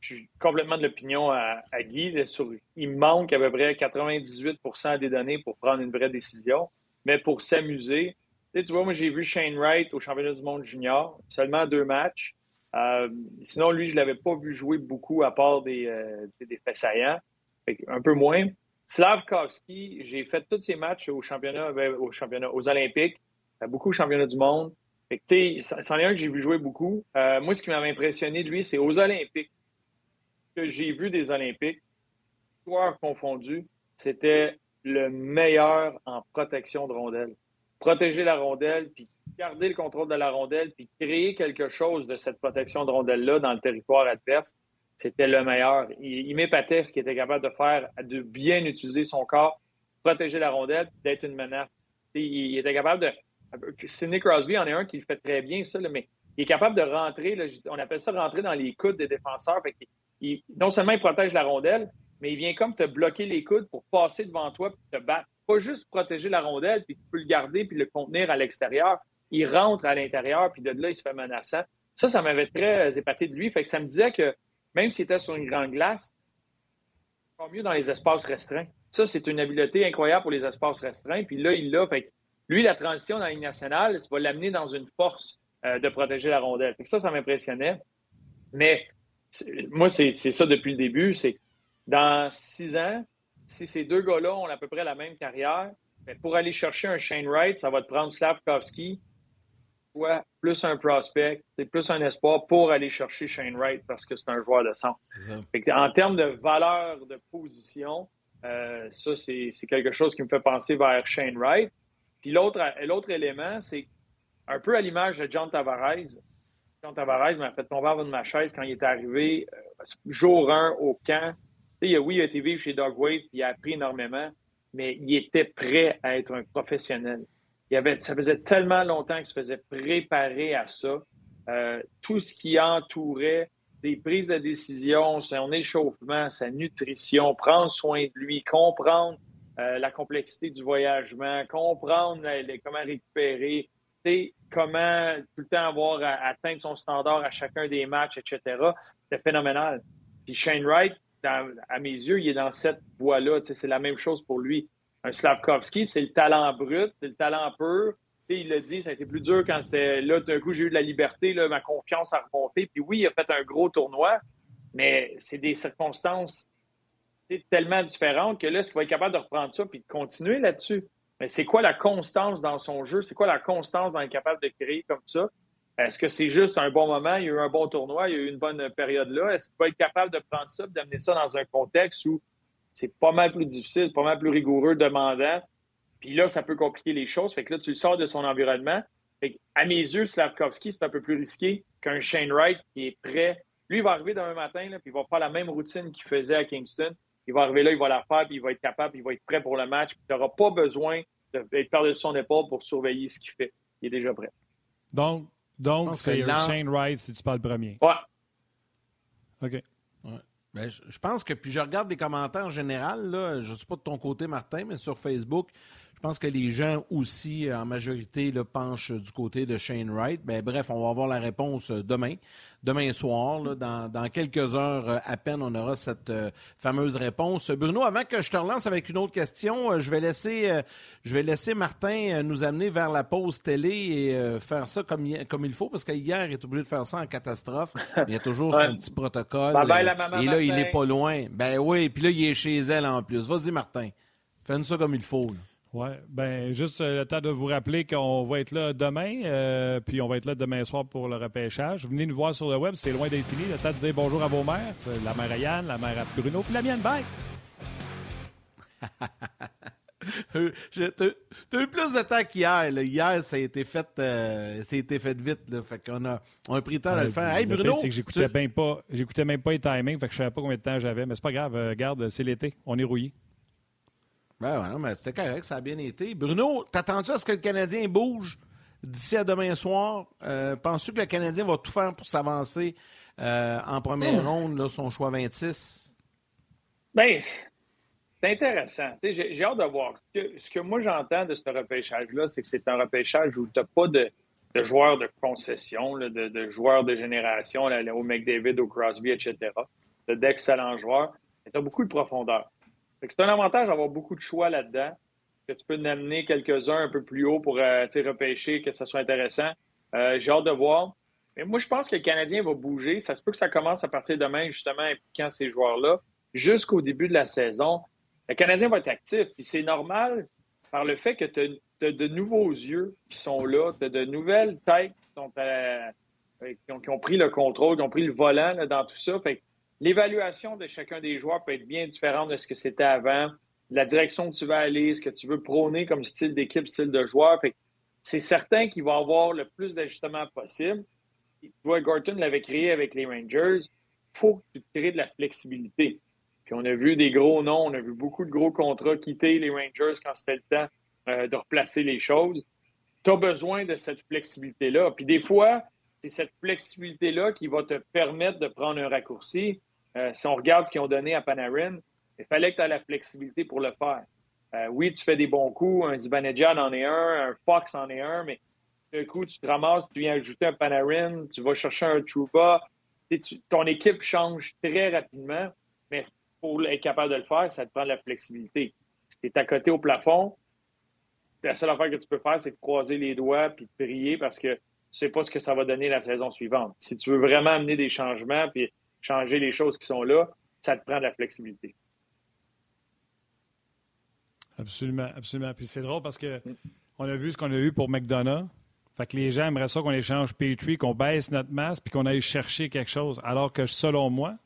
suis complètement de l'opinion à, Guy. là, sur, il manque à peu près 98% des données pour prendre une vraie décision. Mais pour s'amuser, tu vois, moi, j'ai vu Shane Wright au championnat du monde junior, seulement deux matchs. Euh, sinon, lui, je l'avais pas vu jouer beaucoup à part des, euh, des, faits saillants. Un peu moins. Slavkovski, j'ai fait tous ses matchs ben, aux Olympiques, beaucoup au championnat du monde. Fait que, c'en est un que j'ai vu jouer beaucoup. Euh, moi, ce qui m'avait impressionné de lui, c'est aux Olympiques. que j'ai vu des Olympiques, joueurs confondus, c'était le meilleur en protection de rondelle. Protéger la rondelle, puis garder le contrôle de la rondelle, puis créer quelque chose de cette protection de rondelle-là dans le territoire adverse, c'était le meilleur. Il, m'épatait ce qu'il était capable de faire, de bien utiliser son corps, protéger la rondelle, d'être une menace. Il, était capable de. Sidney Crosby en est un qui le fait très bien, ça, mais il est capable de rentrer, on appelle ça rentrer dans les coudes des défenseurs. non seulement il protège la rondelle, mais il vient comme te bloquer les coudes pour passer devant toi et te battre. Pas juste protéger la rondelle, puis tu peux le garder puis le contenir à l'extérieur. Il rentre à l'intérieur, puis de là, il se fait menaçant. Ça, ça m'avait très épaté de lui. Fait que ça me disait que même s'il était sur une grande glace, pas mieux dans les espaces restreints. Ça, c'est une habileté incroyable pour les espaces restreints. Puis là, il l'a. Fait lui, la transition dans la Ligue nationale, ça va l'amener dans une force euh, de protéger la rondelle. Fait ça, ça m'impressionnait. Mais moi, c'est ça depuis le début. C'est dans six ans, si ces deux gars-là ont à peu près la même carrière, ben, pour aller chercher un Shane Wright, ça va te prendre Slavkovski, plus un prospect, c'est plus un espoir pour aller chercher Shane Wright parce que c'est un joueur de centre. En termes de valeur de position, euh, ça, c'est quelque chose qui me fait penser vers Shane Wright. Puis l'autre élément, c'est un peu à l'image de John Tavares. John Tavares m'a fait tomber en de ma chaise quand il est arrivé euh, jour 1 au camp. oui, il a été vivre chez Dog Wave, il a appris énormément, mais il était prêt à être un professionnel ça faisait tellement longtemps qu'il se faisait préparer à ça. Euh, tout ce qui entourait des prises de décision, son échauffement, sa nutrition, prendre soin de lui, comprendre euh, la complexité du voyagement, comprendre comment récupérer, comment tout le temps avoir à, atteindre son standard à chacun des matchs, etc. C'était phénoménal. Puis Shane Wright, à mes yeux, il est dans cette voie-là. C'est la même chose pour lui un Slavkovski, c'est le talent brut, c'est le talent pur. il l'a dit, ça a été plus dur quand c'était là, d'un coup, j'ai eu de la liberté, ma confiance a remonté. Puis oui, il a fait un gros tournoi, mais c'est des circonstances tellement différentes que là, est-ce qu'il va être capable de reprendre ça puis de continuer là-dessus? Mais c'est quoi la constance dans son jeu? C'est quoi la constance dans capable de créer comme ça? Est-ce que c'est juste un bon moment? Il y a eu un bon tournoi, il y a eu une bonne période là. Est-ce qu'il va être capable de prendre ça, d'amener ça dans un contexte où c'est pas mal plus difficile, pas mal plus rigoureux, demandant. Puis là, ça peut compliquer les choses. Fait que là, tu le sors de son environnement. à mes yeux, Slavkovski, c'est un peu plus risqué qu'un Shane Wright qui est prêt. Lui, il va arriver demain matin, là, puis il va faire la même routine qu'il faisait à Kingston. Il va arriver là, il va la faire, puis il va être capable, puis il va être prêt pour le match. Puis tu n'auras pas besoin d'être par-dessus son épaule pour surveiller ce qu'il fait. Il est déjà prêt. Donc, donc c'est Shane Wright si tu parles premier. Ouais. OK. Ben, je, pense que, puis je regarde les commentaires en général, là, je ne sais pas de ton côté, Martin, mais sur Facebook, je pense que les gens aussi, en majorité, le penchent du côté de Shane Wright. Ben, bref, on va avoir la réponse euh, demain. Demain soir, dans, quelques heures euh, à peine, on aura cette euh, fameuse réponse. Bruno, avant que je te relance avec une autre question, je vais laisser, je vais laisser Martin nous amener vers la pause télé et faire ça comme, comme il faut, parce qu'hier, il est obligé de faire ça en catastrophe. Il y a toujours *laughs* son petit protocole. et là, il n'est pas loin. Ben oui, puis là, il est chez elle en plus. Vas-y, Martin. Fais-nous ça comme il faut. Oui, ben juste euh, le temps de vous rappeler qu'on va être là demain, euh, puis on va être là demain soir pour le repêchage. Venez nous voir sur le web, c'est loin d'être fini. Le temps de dire bonjour à vos mères, la mère à Yann, la mère à Bruno, puis la mienne, bye! *laughs* T'as eu plus de temps qu'hier. Hier, ça a été fait, euh, ça a été fait vite. Là. Fait qu'on a, on a pris le temps de le faire. Hey, Bruno! c'est que j'écoutais même pas, j'écoutais même pas les timings, fait que je savais pas combien de temps j'avais. Mais c'est pas grave, regarde, c'est l'été, on est rouillé. Ben ouais, mais c'était correct, ça a bien été. Bruno, t'attends-tu à ce que le Canadien bouge d'ici à demain soir? Euh, penses-tu que le Canadien va tout faire pour s'avancer euh, en première hmm. ronde, là, son choix 26? Bien, c'est intéressant. J'ai hâte de voir. Ce que, moi, j'entends de ce repêchage-là, c'est que c'est un repêchage où tu n'as pas de, joueurs de concession, de, joueurs de génération, au McDavid, au Crosby, etc. D'excellents joueurs. Tu as beaucoup de profondeur. C'est un avantage d'avoir beaucoup de choix là-dedans, que tu peux en amener quelques-uns un peu plus haut pour euh, repêcher, que ça soit intéressant. Euh, j'ai hâte de voir. Mais moi, je pense que le Canadien va bouger. Ça se peut que ça commence à partir de demain, justement, impliquant ces joueurs-là, jusqu'au début de la saison. Le Canadien va être actif. Puis c'est normal par le fait que tu as, de nouveaux yeux qui sont là, tu as de nouvelles têtes qui, sont qui, ont, pris le contrôle, qui ont pris le volant dans tout ça. L'évaluation de chacun des joueurs peut être bien différente de ce que c'était avant, la direction que tu veux aller, ce que tu veux prôner comme style d'équipe, style de joueur. c'est certain qu'il va avoir le plus d'ajustements possible. Tu vois, Gorton l'avait créé avec les Rangers. Il faut que tu crées de la flexibilité. Puis on a vu des gros noms, on a vu beaucoup de gros contrats quitter les Rangers quand c'était le temps euh, de replacer les choses. Tu as besoin de cette flexibilité-là. Puis des fois, c'est cette flexibilité-là qui va te permettre de prendre un raccourci. Euh, si on regarde ce qu'ils ont donné à Panarin, il fallait que tu aies la flexibilité pour le faire. Euh, oui, tu fais des bons coups, un Zibanejad en est un, un Fox en est un, mais d'un coup, tu te ramasses, tu viens ajouter un Panarin, tu vas chercher un Trouba. ton équipe change très rapidement, mais pour être capable de le faire, ça te prend de la flexibilité. Si tu es à côté au plafond, la seule affaire que tu peux faire, c'est de croiser les doigts puis de prier parce que tu sais pas ce que ça va donner la saison suivante. Si tu veux vraiment amener des changements puis changer les choses qui sont là, ça te prend de la flexibilité. Absolument, absolument. Puis c'est drôle parce que on a vu ce qu'on a eu pour McDonough. Fait que les gens aimeraient ça qu'on échange Petrie, qu'on baisse notre masse, puis qu'on aille chercher quelque chose. Alors que selon moi,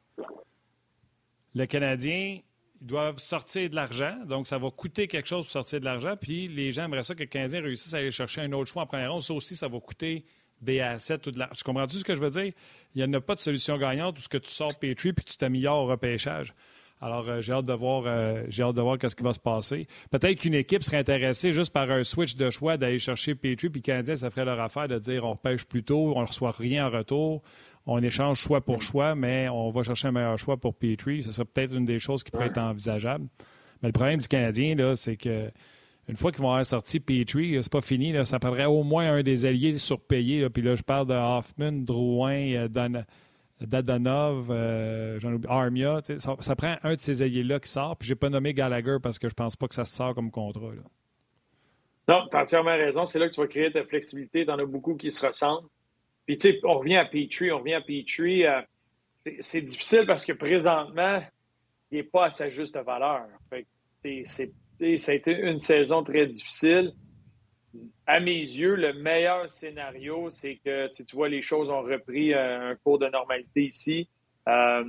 le Canadien, ils doivent sortir de l'argent. Donc, ça va coûter quelque chose pour sortir de l'argent. Puis les gens aimeraient ça que le Canadien réussisse à aller chercher un autre choix en première ronde. Ça aussi, ça va coûter des assets ou de l'argent. Tu comprends-tu ce que je veux dire? Il n'y a pas de solution gagnante où ce que tu sors Petrie puis tu t'améliores au repêchage. Alors, euh, j'ai hâte de voir, euh, j'ai hâte de voir ce qui va se passer. Peut-être qu'une équipe serait intéressée juste par un switch de choix d'aller chercher Petrie, puis Canadien, ça ferait leur affaire de dire on repêche plus tôt, on ne reçoit rien en retour, on échange choix pour choix, mais on va chercher un meilleur choix pour Petrie. Ce serait peut-être une des choses qui pourrait être envisageable. Mais le problème du Canadien, là, c'est que une fois qu'ils vont avoir sorti Petrie, c'est pas fini. Ça prendrait au moins un des alliés surpayés. Puis là, je parle de Hoffman, Drouin, euh, Don Dadanov, euh, Armia. Ça, prend un de ces alliés-là qui sort. Puis j'ai pas nommé Gallagher parce que je pense pas que ça se sort comme contrat. Non, tu as entièrement raison. C'est là que tu vas créer ta flexibilité. Tu en as beaucoup qui se ressemblent. Puis, tu sais, on revient à Petrie, on revient à Petrie. Euh, c'est difficile parce que présentement, il n'est pas à sa juste valeur. Fait ça a été une saison très difficile à mes yeux, le meilleur scénario, c'est que tu vois, les choses ont repris euh, un cours de normalité ici. Euh,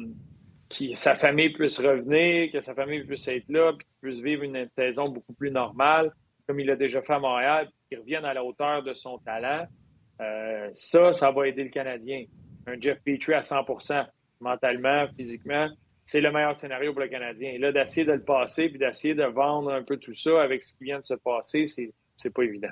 que sa famille puisse revenir, que sa famille puisse être là, puis puisse vivre une saison beaucoup plus normale, comme il l'a déjà fait à Montréal, qu'il revienne à la hauteur de son talent. Euh, ça, ça va aider le Canadien. Un Jeff Petrie à 100% mentalement, physiquement, c'est le meilleur scénario pour le Canadien. Et là, d'essayer de le passer, puis d'essayer de vendre un peu tout ça avec ce qui vient de se passer, c'est pas évident.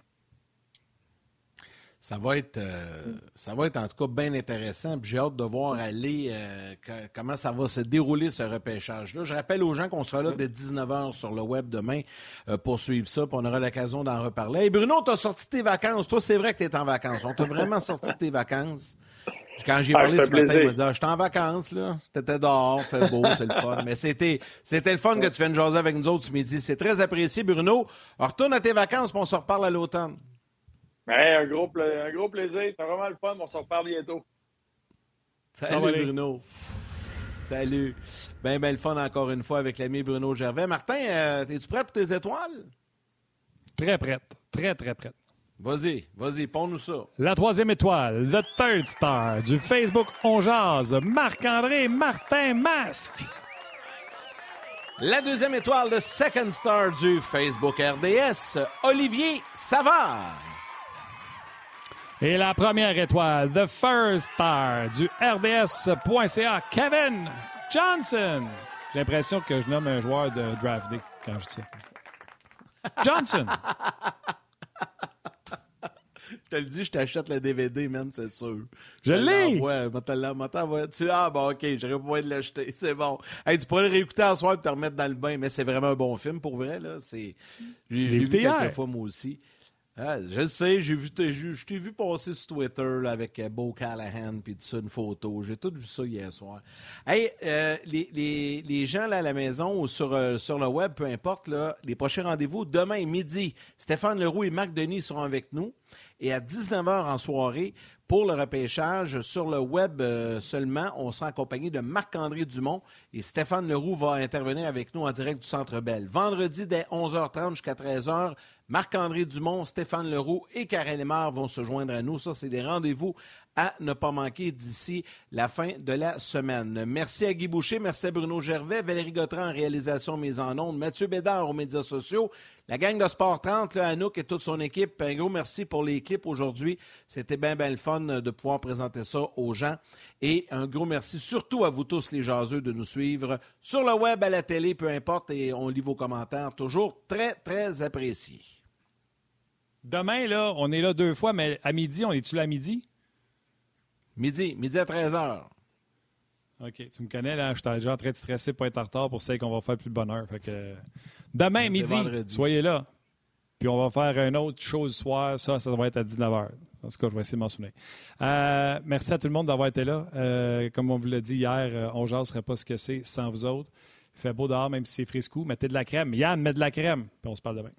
Ça va être, euh, ça va être en tout cas bien intéressant. J'ai hâte de voir aller euh, comment ça va se dérouler ce repêchage-là. Je rappelle aux gens qu'on sera là dès 19h sur le web demain euh, pour suivre ça, puis on aura l'occasion d'en reparler. Hey Bruno, tu as sorti tes vacances. Toi, c'est vrai que tu es en vacances. On t'a vraiment sorti tes vacances. Quand j'ai ah, parlé ce matin, il m'a dit ah, Je suis en vacances, là. T'étais dehors, fait beau, c'est le fun. Mais c'était, c'était le fun que tu viennes jaser avec nous autres ce midi. C'est très apprécié, Bruno. retourne à tes vacances, puis on se reparle à l'automne. un, gros un gros plaisir. C'était vraiment le fun. On se reparle bientôt. Salut, Bruno. Salut. Ben, ben, le fun encore une fois avec l'ami Bruno Gervais. Martin, euh, es-tu prêt pour tes étoiles? Très prête. Très, très prête. Vas-y, vas-y, pons-nous ça. La troisième étoile, le third star du Facebook On Marc-André Martin Masque. La deuxième étoile, le second star du Facebook RDS, Olivier Savard. Et la première étoile, the first star du RDS.ca, Kevin Johnson. J'ai l'impression que je nomme un joueur de draft day quand je dis ça. Johnson. *laughs* Je te le dis, je t'achète le DVD, man, c'est sûr. Je, l'ai! Ouais, tu Ah, bon, OK, j'aurais pas moyen de l'acheter. *laughs* C'est bon. Hey, tu pourrais le réécouter en soir et te remettre dans le bain, mais c'est vraiment un bon film, pour vrai, là. C'est... J'ai, vu quelques fois, moi aussi. Ah, je sais, j'ai vu, je t'ai vu passer sur Twitter avec euh, Beau Callahan puis tout une photo. J'ai tout vu ça hier soir. Hey, euh, les, gens là, à la maison ou sur, euh, le web, peu importe, les prochains rendez-vous, demain midi, Stéphane Leroux et Marc Denis seront avec nous. Et à 19h en soirée, pour le repêchage, sur le web seulement, on sera accompagné de Marc-André Dumont et Stéphane Leroux va intervenir avec nous en direct du Centre Bell. Vendredi, dès 11h30 jusqu'à 13h, Marc-André Dumont, Stéphane Leroux et Karel Lemar vont se joindre à nous. Ça, c'est des rendez-vous à ne pas manquer d'ici la fin de la semaine. Merci à Guy Boucher, merci à Bruno Gervais, Valérie Gautran en réalisation mise en ondes, Mathieu Bédard aux médias sociaux, la gang de Sport 30, là, Anouk et toute son équipe. Un gros merci pour les clips aujourd'hui. C'était bien, bien le fun de pouvoir présenter ça aux gens. Et un gros merci surtout à vous tous, les jaseux, de nous suivre sur le web, à la télé, peu importe, et on lit vos commentaires. Toujours très, très appréciés. Demain, là, on est là deux fois, mais à midi, on est-tu là à midi? Midi, midi à 13h. OK, tu me connais, là, je suis déjà en train de stresser pour être en retard pour celle qu'on va faire plus de bonheur. Fait que, demain, midi, soyez là. Puis on va faire une autre chose ce soir. Ça, ça va être à 19h. En tout cas, je vais essayer de m'en souvenir. Euh, merci à tout le monde d'avoir été là. Euh, comme on vous l'a dit hier, euh, on ne serait pas ce que c'est sans vous autres. Il fait beau dehors, même si c'est friscou. Mettez de la crème. Yann, mets de la crème. Puis on se parle demain.